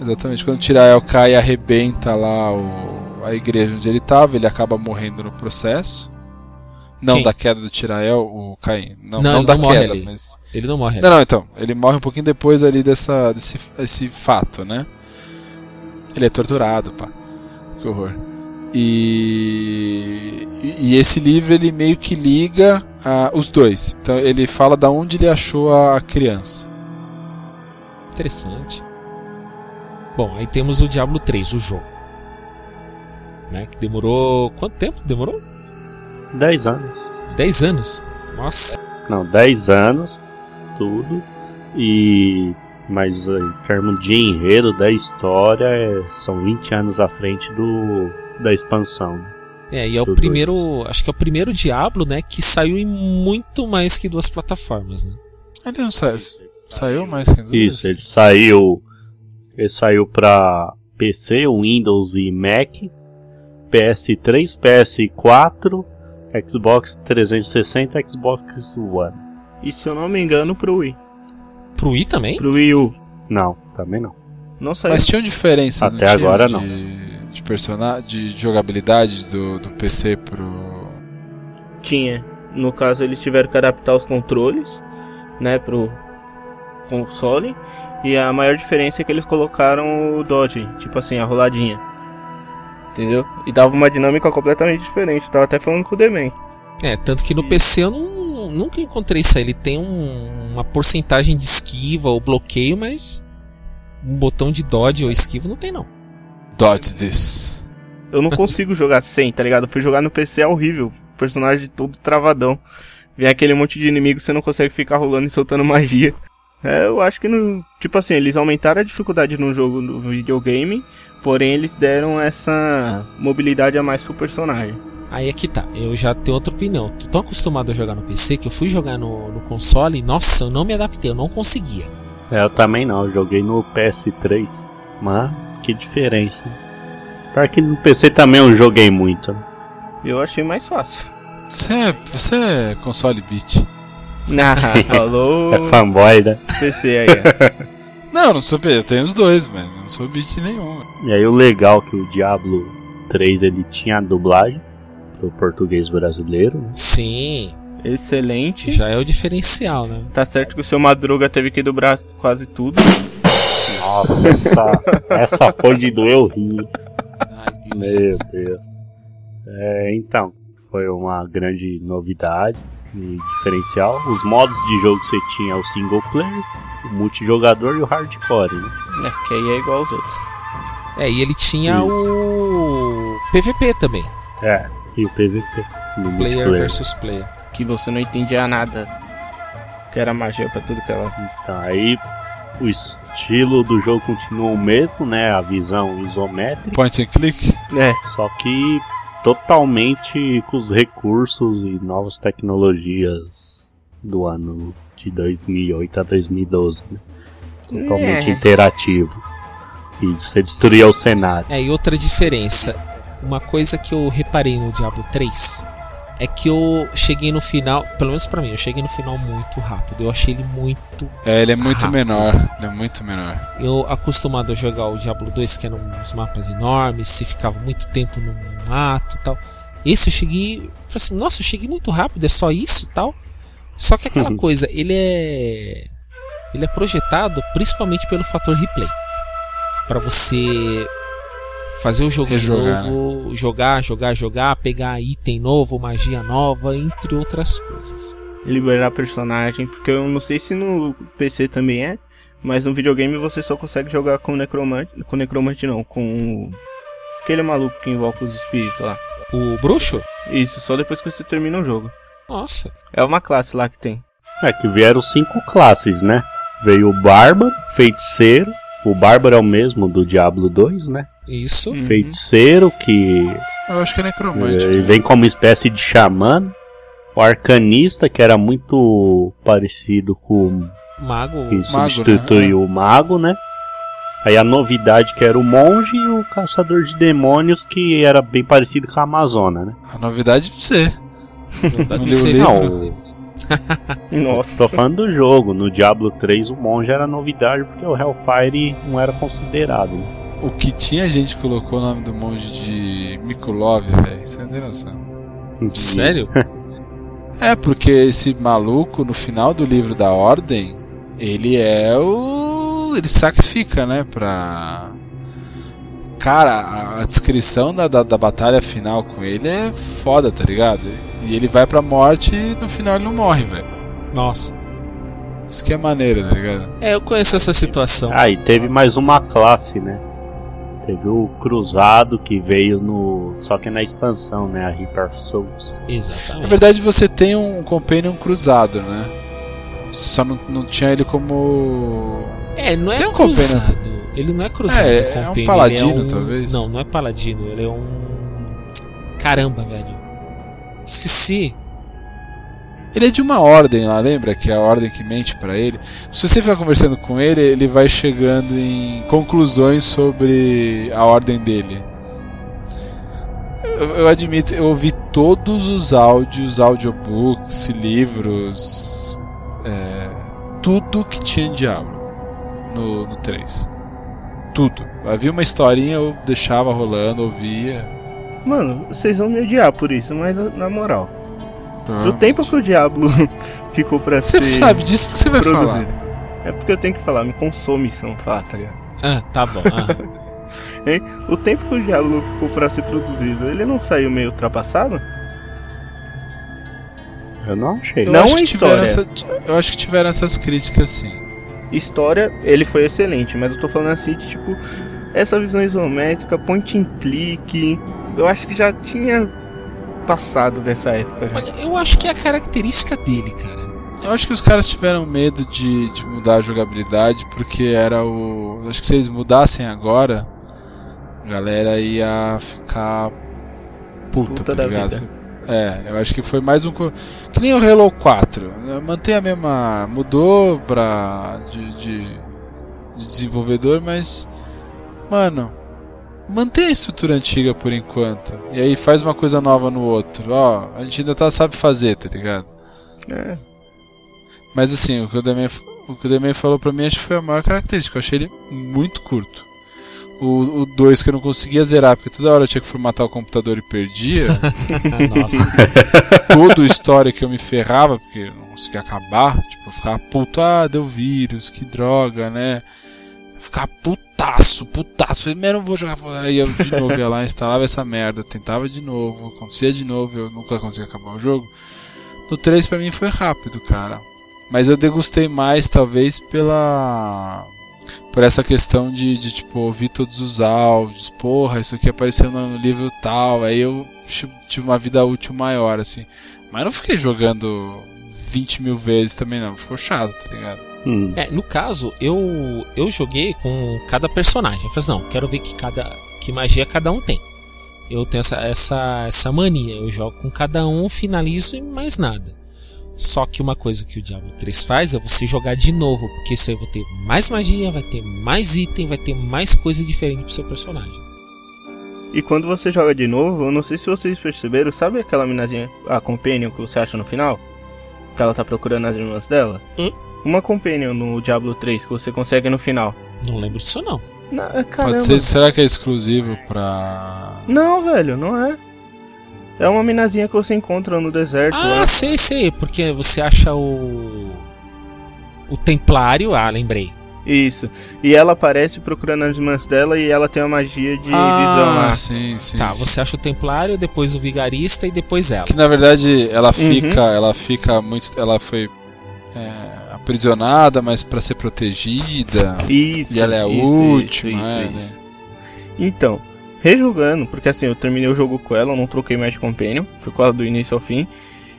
Exatamente, quando Tirael cai e arrebenta lá o, a igreja onde ele estava, ele acaba morrendo no processo. Não Quem? da queda do Tirael, o Caim. Não, Não, não, ele da não morre queda, mas. Ele não morre. Não, não, então. Ele morre um pouquinho depois ali dessa, desse esse fato, né? Ele é torturado, pá. que horror. E, e esse livro ele meio que liga ah, os dois. Então ele fala da onde ele achou a criança. Interessante. Bom, aí temos o Diablo 3, o jogo. Né, que demorou. Quanto tempo demorou? 10 anos. 10 anos? Nossa. Não, 10 anos, tudo. E. Mas em termos de enredo da história, é- são 20 anos à frente do da expansão. né? É, e é o primeiro. Acho que é o primeiro Diablo, né? Que saiu em muito mais que duas plataformas, né? Ele não saiu. Saiu mais que duas? Isso, ele saiu. Ele saiu pra PC, Windows e Mac, PS3, PS4, Xbox 360 Xbox One. E se eu não me engano, pro Wii. Pro Wii também? Pro Wii U. Não, também não. Não saiu. Mas tinham diferenças Até não tinha, agora de, não. De, persona... de jogabilidade do, do PC pro. Tinha. No caso, eles tiveram que adaptar os controles, né, pro console. E a maior diferença é que eles colocaram o dodge, tipo assim, a roladinha. Entendeu? E dava uma dinâmica completamente diferente. Tava até falando com o Demen. É, tanto que no PC eu não, nunca encontrei isso aí. Ele tem um- uma porcentagem de esquiva ou bloqueio, mas um botão de dodge ou esquiva não tem não. Dodge this. Eu não consigo jogar sem, tá ligado? Eu fui jogar no PC é horrível. O personagem todo travadão. Vem aquele monte de inimigo, você não consegue ficar rolando e soltando magia. É, eu acho que no. Tipo assim, eles aumentaram a dificuldade no jogo no videogame, porém eles deram essa mobilidade a mais pro personagem. Aí é que tá, eu já tenho outra opinião. Tô tão acostumado a jogar no PC que eu fui jogar no, no console e, nossa, eu não me adaptei, eu não conseguia. É, eu também não, eu joguei no PS3. Mas que diferença. Pior que no PC também eu joguei muito. Eu achei mais fácil. Você é, você é console beat. *laughs* Ah, falou É fanboy, né? PC aí. ó. *laughs* Não, eu não sou eu tenho os dois, mas eu não sou beat nenhum. E aí o legal é que o Diablo 3 ele tinha a dublagem pro português brasileiro, né? Sim, Excelente. já é o diferencial, né? Tá certo que o seu Madruga teve que dobrar quase tudo. Nossa, *laughs* essa, essa foi de doer o rio. Ai, Deus. Meu Deus. É, então, foi uma grande novidade e diferencial. Os modos de jogo que você tinha o single player, o multijogador e o hardcore, né? É, que aí é igual aos outros. É, e ele tinha Isso. o PVP também, É, e o PVP. no player versus player. Que você não entendia nada. Que era magia pra tudo que ela. Então, aí o estilo do jogo continua o mesmo, né? A visão isométrica, Point and click? É, só que totalmente com os recursos e novas tecnologias do ano de 2008 a 2012, né? Totalmente É. interativo. E você destruía o cenário. É, e outra diferença, uma coisa que eu reparei no Diablo 3 é que eu cheguei no final, pelo menos pra mim, eu cheguei no final muito rápido. Eu achei ele muito. É, ele é muito Rápido. menor. Ele é muito menor. Eu acostumado a jogar o Diablo 2, que eram uns mapas enormes, você ficava muito tempo no mato e tal. Esse eu cheguei. Falei assim, nossa, eu cheguei muito rápido, é só isso e tal. Só que aquela coisa, ele é. Ele é projetado principalmente pelo fator replay. Pra você fazer o jogo Rejogar, de novo, jogar, jogar, jogar, pegar item novo, magia nova, entre outras coisas. liberar personagem. Porque eu não sei se no PC também é. Mas no videogame você só consegue jogar com necromante. Com necromante não, com. o- Aquele maluco que invoca os espíritos lá. O bruxo? Isso, só depois que você termina o jogo. Nossa. É uma classe lá que tem. É que vieram cinco classes, né? Veio o Bárbaro, Feiticeiro. O Bárbaro é o mesmo do Diablo 2, né? Isso. Uhum. Feiticeiro, que Eu acho que é necromante. Ele vem como espécie de xamã. O arcanista, que era muito parecido com Mago. que Mago, substituiu o mago, né? Aí a novidade que era o monge e o caçador de demônios, que era bem parecido com a Amazona, né? A novidade é pra você. Não Não. *laughs* Nossa. Tô falando do jogo. No Diablo 3 o monge era novidade porque o Hellfire não era considerado. Né? O que tinha gente que colocou o nome do monge de Mikulov, velho. Você não tem noção. Sério? *laughs* É, porque esse maluco, no final do livro da Ordem, ele é o. Ele sacrifica, né? Pra. Cara, a, a descrição da, da, da batalha final com ele é foda, tá ligado? E ele vai pra morte e no final ele não morre, velho. Nossa. Isso que é maneiro, tá ligado? É, eu conheço essa situação. Ah, e teve mais uma classe, né? Teve o Cruzado que veio no. Só que na expansão, né? A Reaper Souls. Na Exatamente. verdade, você tem um Companion cruzado, né? Você só não, não tinha ele como. É, não é Tem um cruzado. Ele não é cruzado. É, o é um Companion, paladino, ele é um- talvez. Não, não é paladino. Ele é um. Caramba, velho. Esqueci. Ele é de uma ordem lá, lembra? Que é a ordem que mente pra ele. Se você ficar conversando com ele, ele vai chegando em conclusões sobre a ordem dele. Eu, eu admito, eu ouvi todos os áudios, audiobooks, livros, é, tudo que tinha em Diablo no, no 3. Tudo. Havia uma historinha, eu deixava rolando, ouvia. Mano, vocês vão me odiar por isso, mas na moral. Do Provavelmente. tempo que o Diablo *laughs* ficou pra Você ser sabe disso porque você vai produzido. falar. É porque eu tenho que falar, me consome são fato, tá ligado? Ah, tá bom. Ah. *laughs* Hein? O tempo que o Diablo ficou pra ser produzido, ele não saiu meio ultrapassado? Eu não achei. Eu Não acho tiveram história. essa- eu acho que tiveram essas críticas sim. História, ele foi excelente, mas eu tô falando assim de tipo, essa visão isométrica, point and click, eu acho que já tinha passado dessa época. Olha, eu acho que é a característica dele, cara. Eu acho que os caras tiveram medo de, de mudar a jogabilidade porque era o. Acho que se eles mudassem agora, a galera ia ficar puta, Puta tá ligado? vida. É, eu acho que foi mais um. co- Que nem o Halo 4. né? Mantém a mesma. Mudou pra. de, de, de desenvolvedor, mas. Mano. Mantém a estrutura antiga por enquanto. E aí faz uma coisa nova no outro. Ó, a gente ainda tá sabe fazer, tá ligado? É. Mas assim, o que o Demen, o que o Demen falou pra mim acho que foi a maior característica. Eu achei ele muito curto. O 2 que eu não conseguia zerar, porque toda hora eu tinha que formatar o computador e perdia. *laughs* Nossa. todo o história que eu me ferrava, porque eu não conseguia acabar. Tipo, eu ficava puto, ah, deu vírus, que droga, né? Eu ficava putaço, putaço. Falei, eu não vou jogar. Aí eu de *laughs* novo ia lá, instalava essa merda, tentava de novo, acontecia de novo, eu nunca conseguia acabar o jogo. No 3 pra mim foi rápido, cara. Mas eu degustei mais, talvez, pela. Por essa questão de, de, tipo, ouvir todos os áudios. Porra, isso aqui apareceu no livro tal. Aí eu tive tive uma vida útil maior, assim. Mas não fiquei jogando 20 mil vezes também, não. Ficou chato, tá ligado? Hum. É, no caso, eu eu joguei com cada personagem. Eu falei assim, não, quero ver que cada que magia cada um tem. Eu tenho essa, essa, essa mania. Eu jogo com cada um, finalizo e mais nada. Só que uma coisa que o Diablo 3 faz é você jogar de novo, porque aí vai ter mais magia, vai ter mais item, vai ter mais coisa diferente pro seu personagem. E quando você joga de novo, eu não sei se vocês perceberam, sabe aquela minazinha, a Companion que você acha no final? Que ela tá procurando as irmãs dela? Hum? Uma Companion no Diablo 3 que você consegue no final. Não lembro disso não. Caramba. Pode ser, será que é exclusivo pra. Não, velho, não é. É uma minazinha que você encontra no deserto. Ah, lá. sei, sei, porque você acha o o templário, ah, lembrei. Isso. E ela aparece procurando as irmãs dela e ela tem uma magia de visão ah, sim, sim. tá, sim. você acha o templário, depois o vigarista e depois ela. Que na verdade Uhum. ela fica, ela fica muito, ela foi é, aprisionada, mas pra ser protegida. Isso. E ela é a isso, última, isso, é, isso, né? isso. Então, rejogando, porque assim, eu terminei o jogo com ela, eu não troquei mais de companion, foi quase do início ao fim.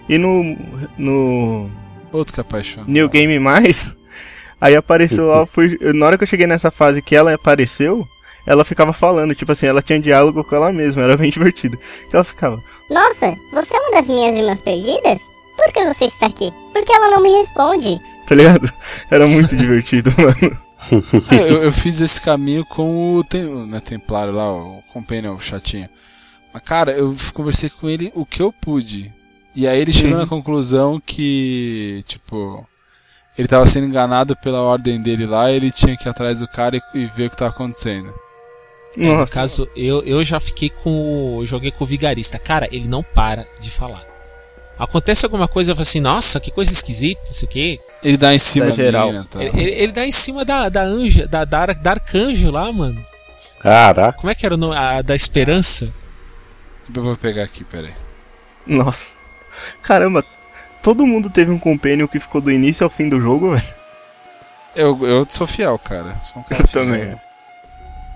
E no. no. Outro que é apaixona. New Game Mais, *laughs* aí apareceu lá, foi, na hora que eu cheguei nessa fase que ela apareceu, ela ficava falando, tipo assim, ela tinha diálogo com ela mesma, era bem *laughs* divertido. Então ela ficava, Nossa, você é uma das minhas irmãs perdidas? Por que você está aqui? Porque ela não me responde. Tá ligado? Era muito divertido, *laughs* mano. Ah, eu, eu fiz esse caminho com o tem, né, Templário lá, o Companion, o chatinho. Mas, cara, eu conversei com ele o que eu pude. E aí ele chegou Uhum. na conclusão que, tipo, ele tava sendo enganado pela ordem dele lá, e ele tinha que ir atrás do cara e, e ver o que tava acontecendo. É, no caso, eu, eu já fiquei com eu Joguei com o vigarista. Cara, ele não para de falar. Acontece alguma coisa, eu falo assim, nossa, que coisa esquisita, isso aqui. Ele dá em cima Da geral. tá? Ele, ele- ele dá em cima da, da anja, da, da, da arcanjo lá, mano. Caraca. Como é que era o nome? A da Esperança? Eu vou pegar aqui, peraí. Nossa. Caramba, todo mundo teve um companion que ficou do início ao fim do jogo, velho. Eu, eu sou fiel, cara. Sou um cara Eu fiel. também.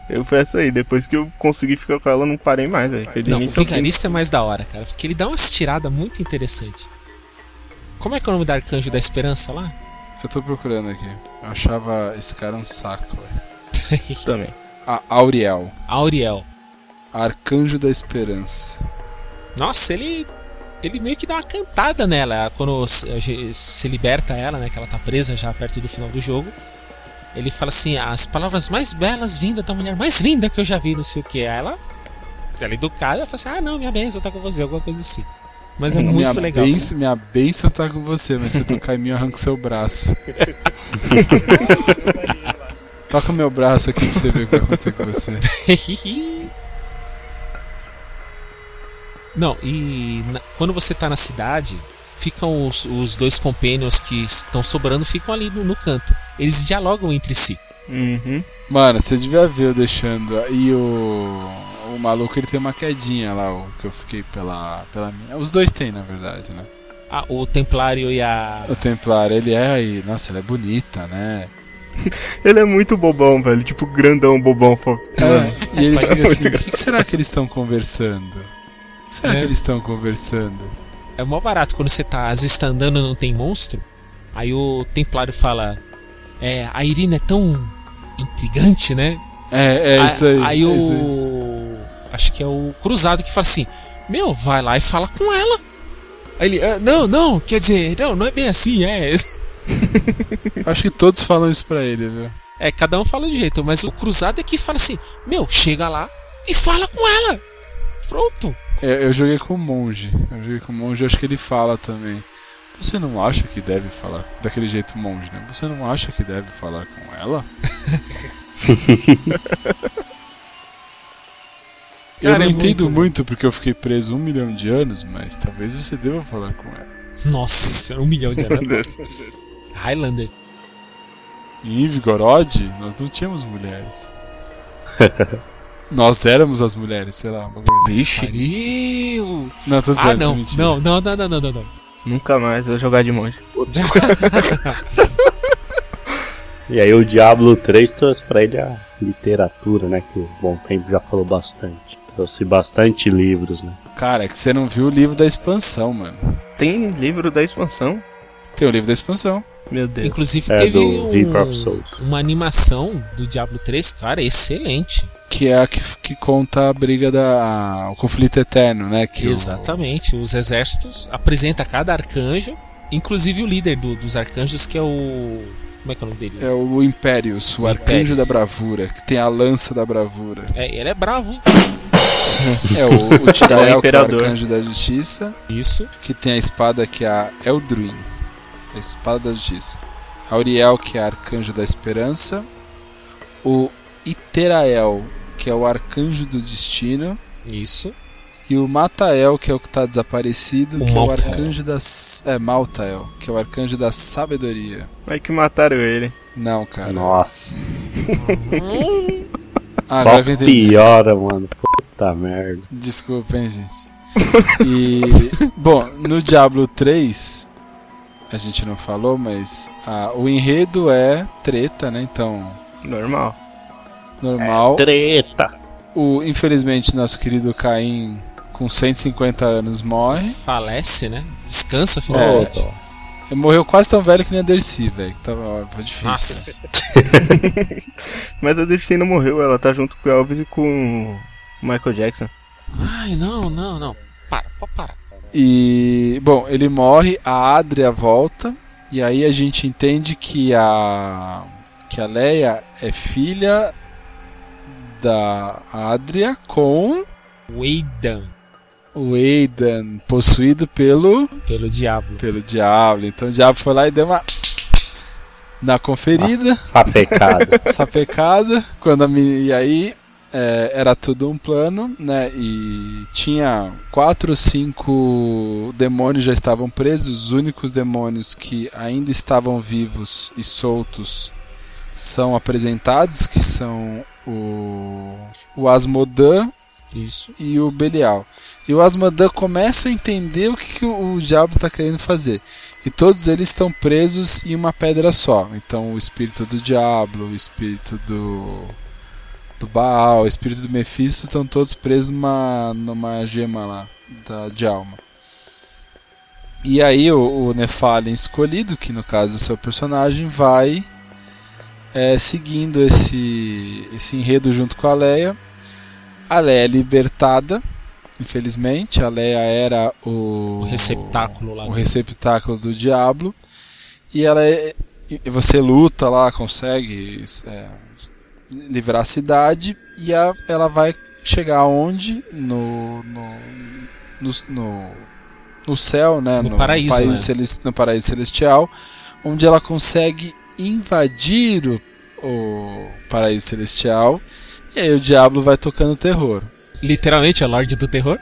Eu fui essa aí, depois que eu consegui ficar com ela, eu não parei mais. Foi Não, o. Vigarista é mais da hora, cara. Porque ele dá umas tiradas muito interessantes. Como é que é o nome do Arcanjo da Esperança lá? Eu tô procurando aqui. Eu achava esse cara um saco, velho. *laughs* Também. A Auriel. Auriel. Arcanjo da Esperança. Nossa, ele. Ele meio que dá uma cantada nela quando se, se liberta ela, né? Que ela tá presa já perto do final do jogo. Ele fala assim: as palavras mais belas vindas da mulher mais linda que eu já vi, não sei o que. Ela, ela é educada, ela fala assim: ah, não, minha bênção tá com você, alguma coisa assim. Mas é muito minha legal. Benção, minha benção tá com você, mas se eu tocar em mim, eu arranco seu braço. *laughs* Toca meu braço aqui pra você ver o que vai acontecer com você. *laughs* Não, e na- quando você tá na cidade, ficam os, os dois companions que estão sobrando, ficam ali no, no canto. Eles dialogam entre si. Uhum. Mano, você devia ver eu deixando. E o. O maluco ele tem uma quedinha lá, o que eu fiquei pela. pela mina. Os dois têm, na verdade, né? Ah, o Templário e a. O Templar, ele é aí. Nossa, ela é bonita, né? *laughs* Ele é muito bobão, velho. Tipo, grandão, bobão. É, e ele *laughs* fica assim: o que, que será que eles estão conversando? O que será É. que eles estão conversando? É mó barato quando você tá, às vezes tá andando e não tem monstro. Aí o Templário fala: É, a Irina é tão intrigante, né? É, é Aí- isso aí. Aí é o. isso aí. Acho que é o Cruzado que fala assim: Meu, vai lá e fala com ela. Aí ele: "Ah, Não, não, quer dizer, não, não é bem assim, é. *laughs* Acho que todos falam isso pra ele, viu? É, cada um fala de jeito, mas o Cruzado é que fala assim: Meu, chega lá e fala com ela. Pronto. Eu, eu joguei com o monge. Eu joguei com o monge, acho que ele fala também. Você não acha que deve falar daquele jeito monge, né? Você não acha que deve falar com ela? *laughs* eu Cara, não é entendo muito- muito porque eu fiquei preso um milhão de anos, mas talvez você deva falar com ela. Nossa senhora, um milhão de anos. *laughs* Highlander. Em Ivgorod, nós não tínhamos mulheres. *laughs* nós éramos as mulheres, sei lá, uma coisa assim. Vixe, Pariu! Não, tô Ah, não, mentira. não, não, não, não, não, não, não. nunca mais eu vou jogar de monge. *laughs* E aí o Diablo 3 trouxe pra ele a literatura, né? Que o Bom Tempo já falou bastante. Trouxe bastante livros, né? Cara, é que você não viu o livro da expansão, mano. Tem livro da expansão? Tem o livro da expansão. Meu Deus. Inclusive É, teve um, uma animação do Diablo 3, cara, excelente. Que é a que, que conta a briga da. a- o conflito eterno, né? Que o- Exatamente. Os exércitos apresenta cada arcanjo, inclusive o líder do- dos arcanjos, que é o. Como é que é o nome dele? É o Impérios, o arcanjo da bravura, que tem a lança da bravura. É, ele é bravo, hein? *laughs* É o, o Tirael, que é o arcanjo da justiça, Isso. que tem a espada que é a Eldruin, a espada da justiça. Auriel, que é arcanjo da esperança. O Iterael, que é o arcanjo do destino. Isso. E o Matael, que é o que tá desaparecido, O que é o Maltael. arcanjo da. É, Maltael, que é o arcanjo da sabedoria. Vai que mataram ele. Não, cara. Nossa, *laughs* Ah, agora que só eu entendi. piora, mano. Puta merda. Desculpa, hein, gente. E. *laughs* Bom, no Diablo 3, a gente não falou, mas ah, o enredo é treta, né? Então, Normal. Normal. Treta. O, infelizmente, nosso querido Caim, com 150 anos, morre. Falece, né? Descansa É, finalmente. Ele morreu quase tão velho que nem a Dercy, velho. Tava foi difícil. *laughs* Mas a Destiny não morreu, ela tá junto com o Elvis e com o Michael Jackson. Ai, não, não, não. Para, pode parar. E, bom, ele morre, a Adria volta, e aí a gente entende que a que a Leia é filha da Adria com o Aidan, possuído pelo pelo diabo. pelo diabo. Então o diabo foi lá e deu uma na conferida, Sapecada. *laughs* sapecada, quando a meni- e aí é, era tudo um plano, né? E tinha quatro ou cinco demônios já estavam presos. Os únicos demônios que ainda estavam vivos e soltos são apresentados, que são o o Asmodan Isso. e o Belial. E o Asmodan começa a entender o que, que o, o diabo está querendo fazer. E todos eles estão presos em uma pedra só. Então o espírito do diabo, o espírito do do Baal, o espírito do Mephisto estão todos presos numa numa gema lá da de alma. E aí o, o escolhido, que no caso é seu personagem, vai é, seguindo esse, esse enredo junto com a Leia. A Leia é libertada, infelizmente. A Leia era o, O receptáculo lá. o receptáculo do diabo. E ela é, e você luta lá, consegue é, livrar a cidade. E a, ela vai chegar onde? No. no, no, no, no céu, né? No paraíso, país né? celes- no paraíso celestial. Onde ela consegue invadir o, o paraíso celestial. E aí o diabo vai tocando terror. Literalmente, é Lorde do Terror.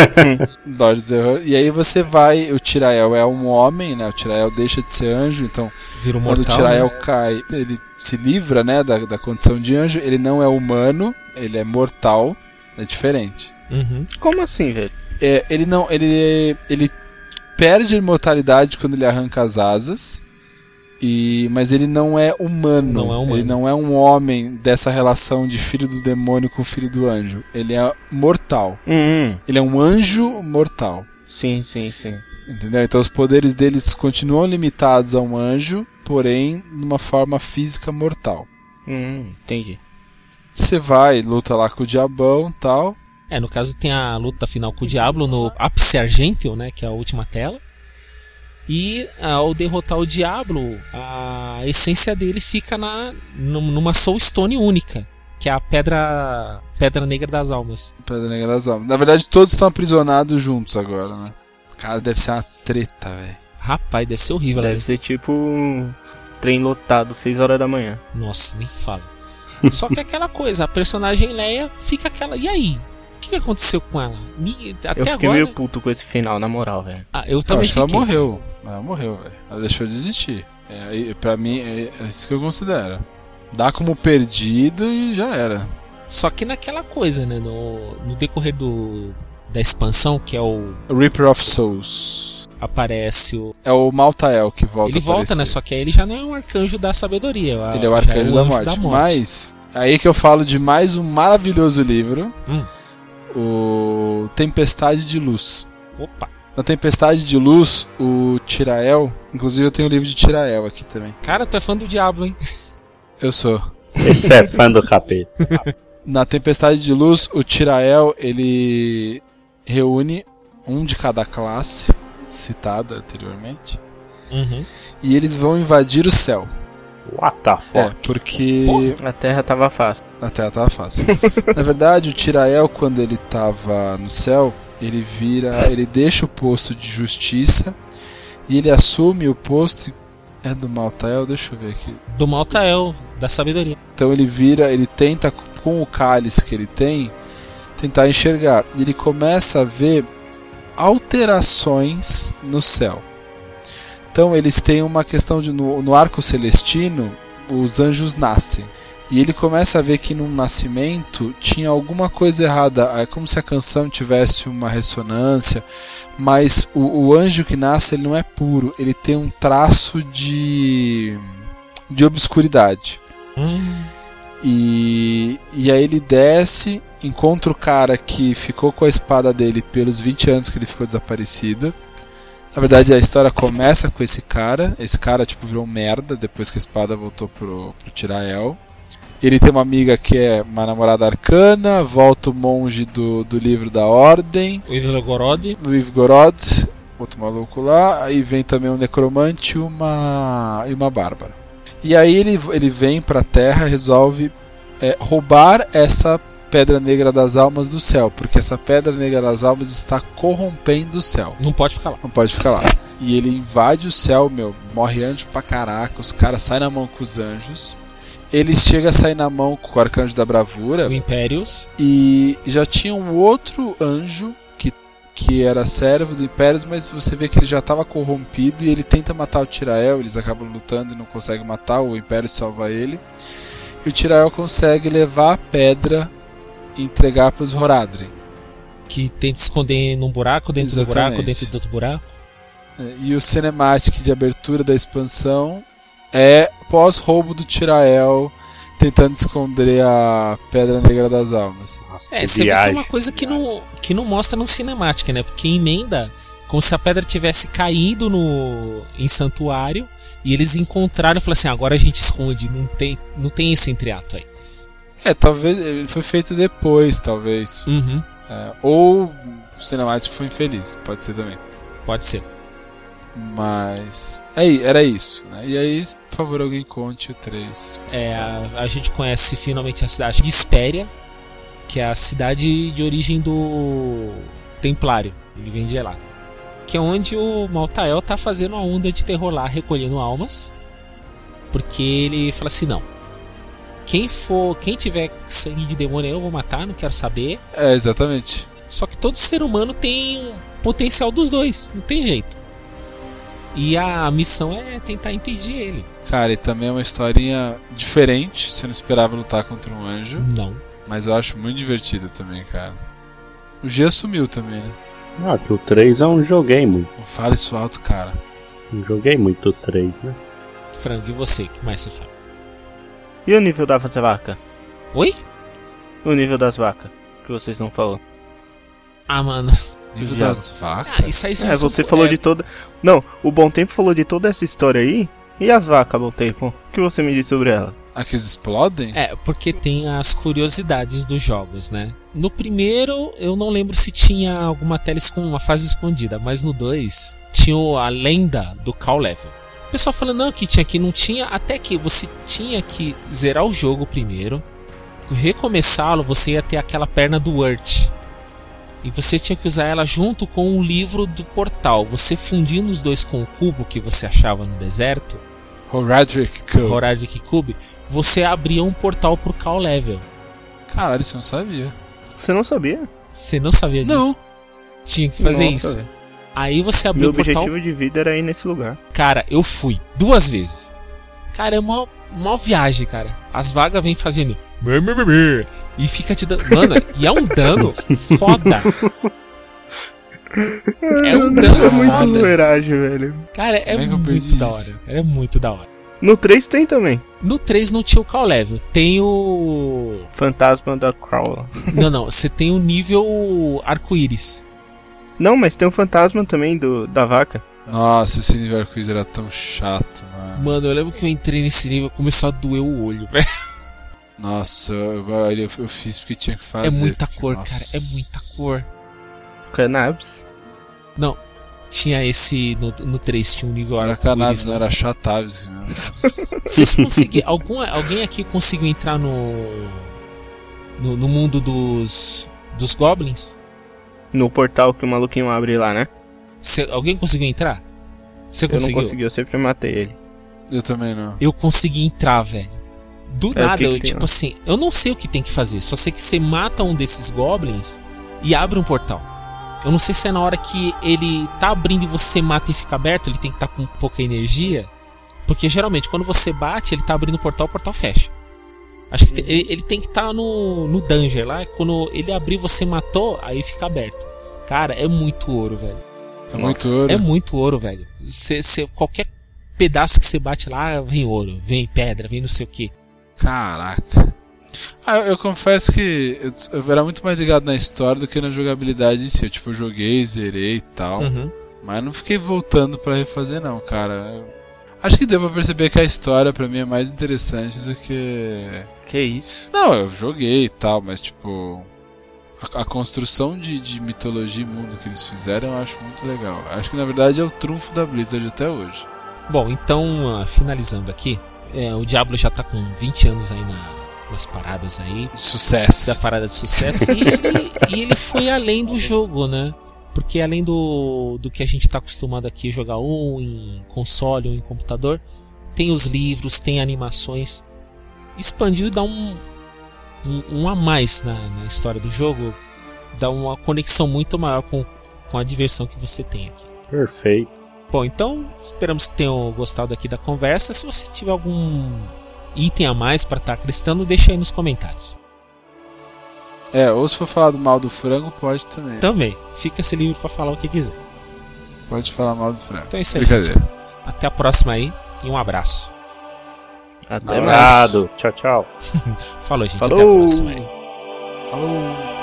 *laughs* Lorde do terror. E aí você vai. O Tirael é um homem, né? O Tirael deixa de ser anjo, então Vira um quando mortal. o Tirael né? cai, ele se livra, né, da, da condição de anjo. Ele não é humano, ele é mortal, é diferente. Uhum. Como assim, velho? É, ele não, ele ele perde a imortalidade quando ele arranca as asas. E, mas ele não é humano. Não é humano. Ele não é um homem dessa relação de filho do demônio com filho do anjo. Ele é mortal. Hum, Ele é um anjo mortal. sim, sim, sim. Entendeu? Então os poderes deles continuam limitados a um anjo, porém numa forma física mortal. Hum, entendi. Você vai, luta lá com o diabão tal. É, no caso tem a luta final com o Diablo no Ápice Argenteo, né? Que é a última tela. E ao derrotar o Diablo, a essência dele fica na, num- numa Soul Stone única, que é a pedra, pedra negra das almas. Pedra Negra das Almas. Na verdade, todos estão aprisionados juntos agora, né? Cara, deve ser uma treta, velho. Rapaz, deve ser horrível. Deve né? ser tipo um trem lotado, 6 horas da manhã. Nossa, nem fala. Só que é aquela coisa, a personagem Leia fica aquela. E aí? O que aconteceu com ela? Até eu fiquei agora. meio puto com esse final, na moral, velho. Ah, eu Eu também acho que ela fiquei. morreu. Ela morreu, velho. Ela deixou de existir. É, pra mim, é, é isso que eu considero. Dá como perdido e já era. Só que naquela coisa, né? No, no decorrer do, da expansão, que é o. Reaper of Souls. Aparece o. É o Maltael que volta ele a volta, né? Só que aí ele já não é um arcanjo da sabedoria. Ele é o já arcanjo da, anjo morte. Mas, aí que eu falo de mais um maravilhoso livro: Hum. O Tempestade de Luz. Opa! Na Tempestade de Luz, o Tirael. Inclusive, eu tenho o livro de Tirael aqui também. Cara, tu é fã do diabo, hein? Eu sou. Esse é fã do capeta. Na Tempestade de Luz, o Tirael ele reúne um de cada classe citada anteriormente Uhum. e eles vão invadir o céu. What the fuck? É, porque A terra tava fácil. na Terra tava fácil. *laughs* Na verdade, o Tirael quando ele tava no céu, ele vira, ele deixa o posto de justiça e ele assume o posto é do Maltael, deixa eu ver aqui. Do Maltael, da sabedoria. Então ele vira, ele tenta com o cálice que ele tem tentar enxergar. E ele começa a ver alterações no céu. Então eles têm uma questão de no, no arco celestino, os anjos nascem. E ele começa a ver que no nascimento tinha alguma coisa errada, é como se a canção tivesse uma ressonância, mas o, o anjo que nasce ele não é puro, ele tem um traço de de obscuridade. Hum, E, e aí ele desce, encontra o cara que ficou com a espada dele pelos 20 anos que ele ficou desaparecido. Na verdade, a história começa com esse cara. Esse cara, tipo, virou merda depois que a espada voltou pro, pro Tirael. Ele tem uma amiga que é uma namorada arcana, volta o monge do, do livro da Ordem, o Ivegorod. o Ivgorod, outro maluco lá. Aí vem também um necromante e uma, e uma bárbara. E aí ele, ele vem pra terra e resolve é, roubar essa pedra negra das almas do céu, porque essa pedra negra das almas está corrompendo o céu. Não pode ficar lá. Não pode ficar lá. E ele invade o céu, meu, morre anjo pra caraca, os caras saem na mão com os anjos. Ele chega a sair na mão com o arcanjo da bravura. O Impérios. E já tinha um outro anjo que, que era servo do Impérios, mas você vê que ele já estava corrompido e ele tenta matar o Tirael, eles acabam lutando e não conseguem matar, o Império salva ele. E o Tirael consegue levar a pedra entregar pros Horadrim. Que tenta esconder num buraco, dentro do buraco, Exatamente. dentro do outro buraco. É, E o cinematic de abertura da expansão é pós-roubo do Tirael tentando esconder a Pedra Negra das Almas. É, você vê que é uma coisa que não, que não mostra no cinemática, né? Porque emenda como se a pedra tivesse caído no em santuário e eles encontraram e falaram assim: agora a gente esconde, não tem, não tem esse entreato aí. É, talvez ele foi feito depois, talvez. Uhum. É, ou o cinemático foi infeliz, pode ser também. Pode ser. Mas. É, era isso, né? E aí, por favor, alguém conte o 3. É, a, a gente conhece finalmente a cidade de Espéria, que é a cidade de origem do Templário. Ele vem de lá. Que é onde o Maltael tá fazendo a onda de terror lá, recolhendo almas. Porque ele fala assim: não. Quem for, quem tiver sangue de demônio eu vou matar, não quero saber. É, exatamente. Só que todo ser humano tem um potencial dos dois, não tem jeito. E a missão é tentar impedir ele. Cara, e também é uma historinha diferente. Você não esperava lutar contra um anjo. Não. Mas eu acho muito divertida também, cara. O G sumiu também, né? Ah, que o 3 eu não joguei muito. Não fala isso alto, cara. Não joguei muito o 3, né? Frango, e você? O que mais você fala? E o nível das vacas? Oi? O nível das vacas, que vocês não falou. Ah, mano. Nível Já. das vacas? Ah, isso aí já É, você falou é, de toda. Não, o Bom Tempo falou de toda essa história aí. E as vacas, Bom Tempo? O que você me disse sobre ela? Aqui eles explodem? É, porque tem as curiosidades dos jogos, né? No primeiro, eu não lembro se tinha alguma tela com uma fase escondida, mas no 2 tinha o- a lenda do call level. O pessoal falando não, que tinha que não tinha, até que você tinha que zerar o jogo primeiro, recomeçá-lo, você ia ter aquela perna do Urt. E você tinha que usar ela junto com o livro do portal. Você fundindo os dois com o cubo que você achava no deserto, Horadric Cube. Horadic Cube, você abria um portal pro call level. Caralho, isso eu não sabia. Você não sabia? Você não sabia disso? Não. Tinha que fazer Nossa, isso. velho. Aí você abriu Meu o portal. objetivo de vida era ir nesse lugar. Cara, eu fui duas vezes. Cara, é uma, uma viagem, cara. As vagas vêm fazendo. E fica te dando. Mano, e é um dano *laughs* foda. É um dano É muito foda. zoeiragem, velho. Cara, é é muito da hora. Cara, é muito da hora. No 3 tem também. No 3 não tinha o call level. Tem o. Fantasma da Crawl. Não, não. Você tem o nível arco-íris. Não, mas tem o fantasma também do, da vaca. Nossa, esse nível arco-íris era tão chato, mano. Mano, eu lembro que eu entrei nesse nível e começou a doer o olho, *laughs* velho. Nossa, eu, eu, eu fiz porque tinha que fazer. É muita porque, cor, nossa. cara. É muita cor. Cannabis. Não. Tinha esse. No, no 3 tinha um nível Era arco-íris. cannabis, não né? era mesmo. Nossa. *laughs* Vocês conseguiram. algum, alguém aqui conseguiu entrar no. No, no mundo dos. Dos goblins? No portal que o maluquinho abre lá, né? Cê- alguém conseguiu entrar? Você Eu não conseguiu? consegui, eu sempre matei ele. eu também não. Eu consegui entrar, velho. Do É, o nada, que que eu, tem tipo lá? assim, eu não sei o que tem que fazer. Só sei que você mata um desses goblins e abre um portal. Eu não sei se é na hora que ele tá abrindo e você mata e fica aberto, ele tem que estar com pouca energia. Porque geralmente quando você bate, ele tá abrindo o portal, o portal fecha. Acho que ele, ele tem que estar no, no danger lá. Quando ele abrir você matou, aí fica aberto. Cara, é muito ouro, velho. É muito ouro. É muito ouro, velho. Cê, cê- qualquer pedaço que você bate lá, vem ouro, vem pedra, vem não sei o que. Caraca. Ah, eu, eu confesso que eu, eu era muito mais ligado na história do que na jogabilidade em si. Eu, tipo, eu joguei, zerei e tal. Uhum. Mas não fiquei voltando pra refazer, não, cara. Eu- acho que deu pra perceber que a história pra mim é mais interessante do que. Que isso? Não, eu joguei e tal, mas tipo. A, a construção de, de mitologia e mundo que eles fizeram eu acho muito legal. Acho que na verdade é o trunfo da Blizzard até hoje. Bom, então, ah, finalizando aqui, é, o Diablo já tá com 20 anos aí na- nas paradas aí, Sucesso. da parada de sucesso, e ele, e ele foi além do jogo, né? Porque além do, do que a gente tá acostumado aqui a jogar ou em console ou em computador, tem os livros, tem animações expandiu e dá um, um, um a mais na, na, história do jogo, dá uma conexão muito maior com, com a diversão que você tem aqui. Perfeito. Bom, então esperamos que tenham gostado aqui da conversa. Se você tiver algum item a mais para estar tá cristando, deixa aí nos comentários. É, ou se for falar do mal do frango, pode também. Também. Fica-se livre para falar o que quiser. Pode falar mal do frango. Então é isso aí. Até a próxima aí e um abraço. Até mais. Tchau, tchau. *laughs* Falou, gente. Falou. Até a próxima. Falou.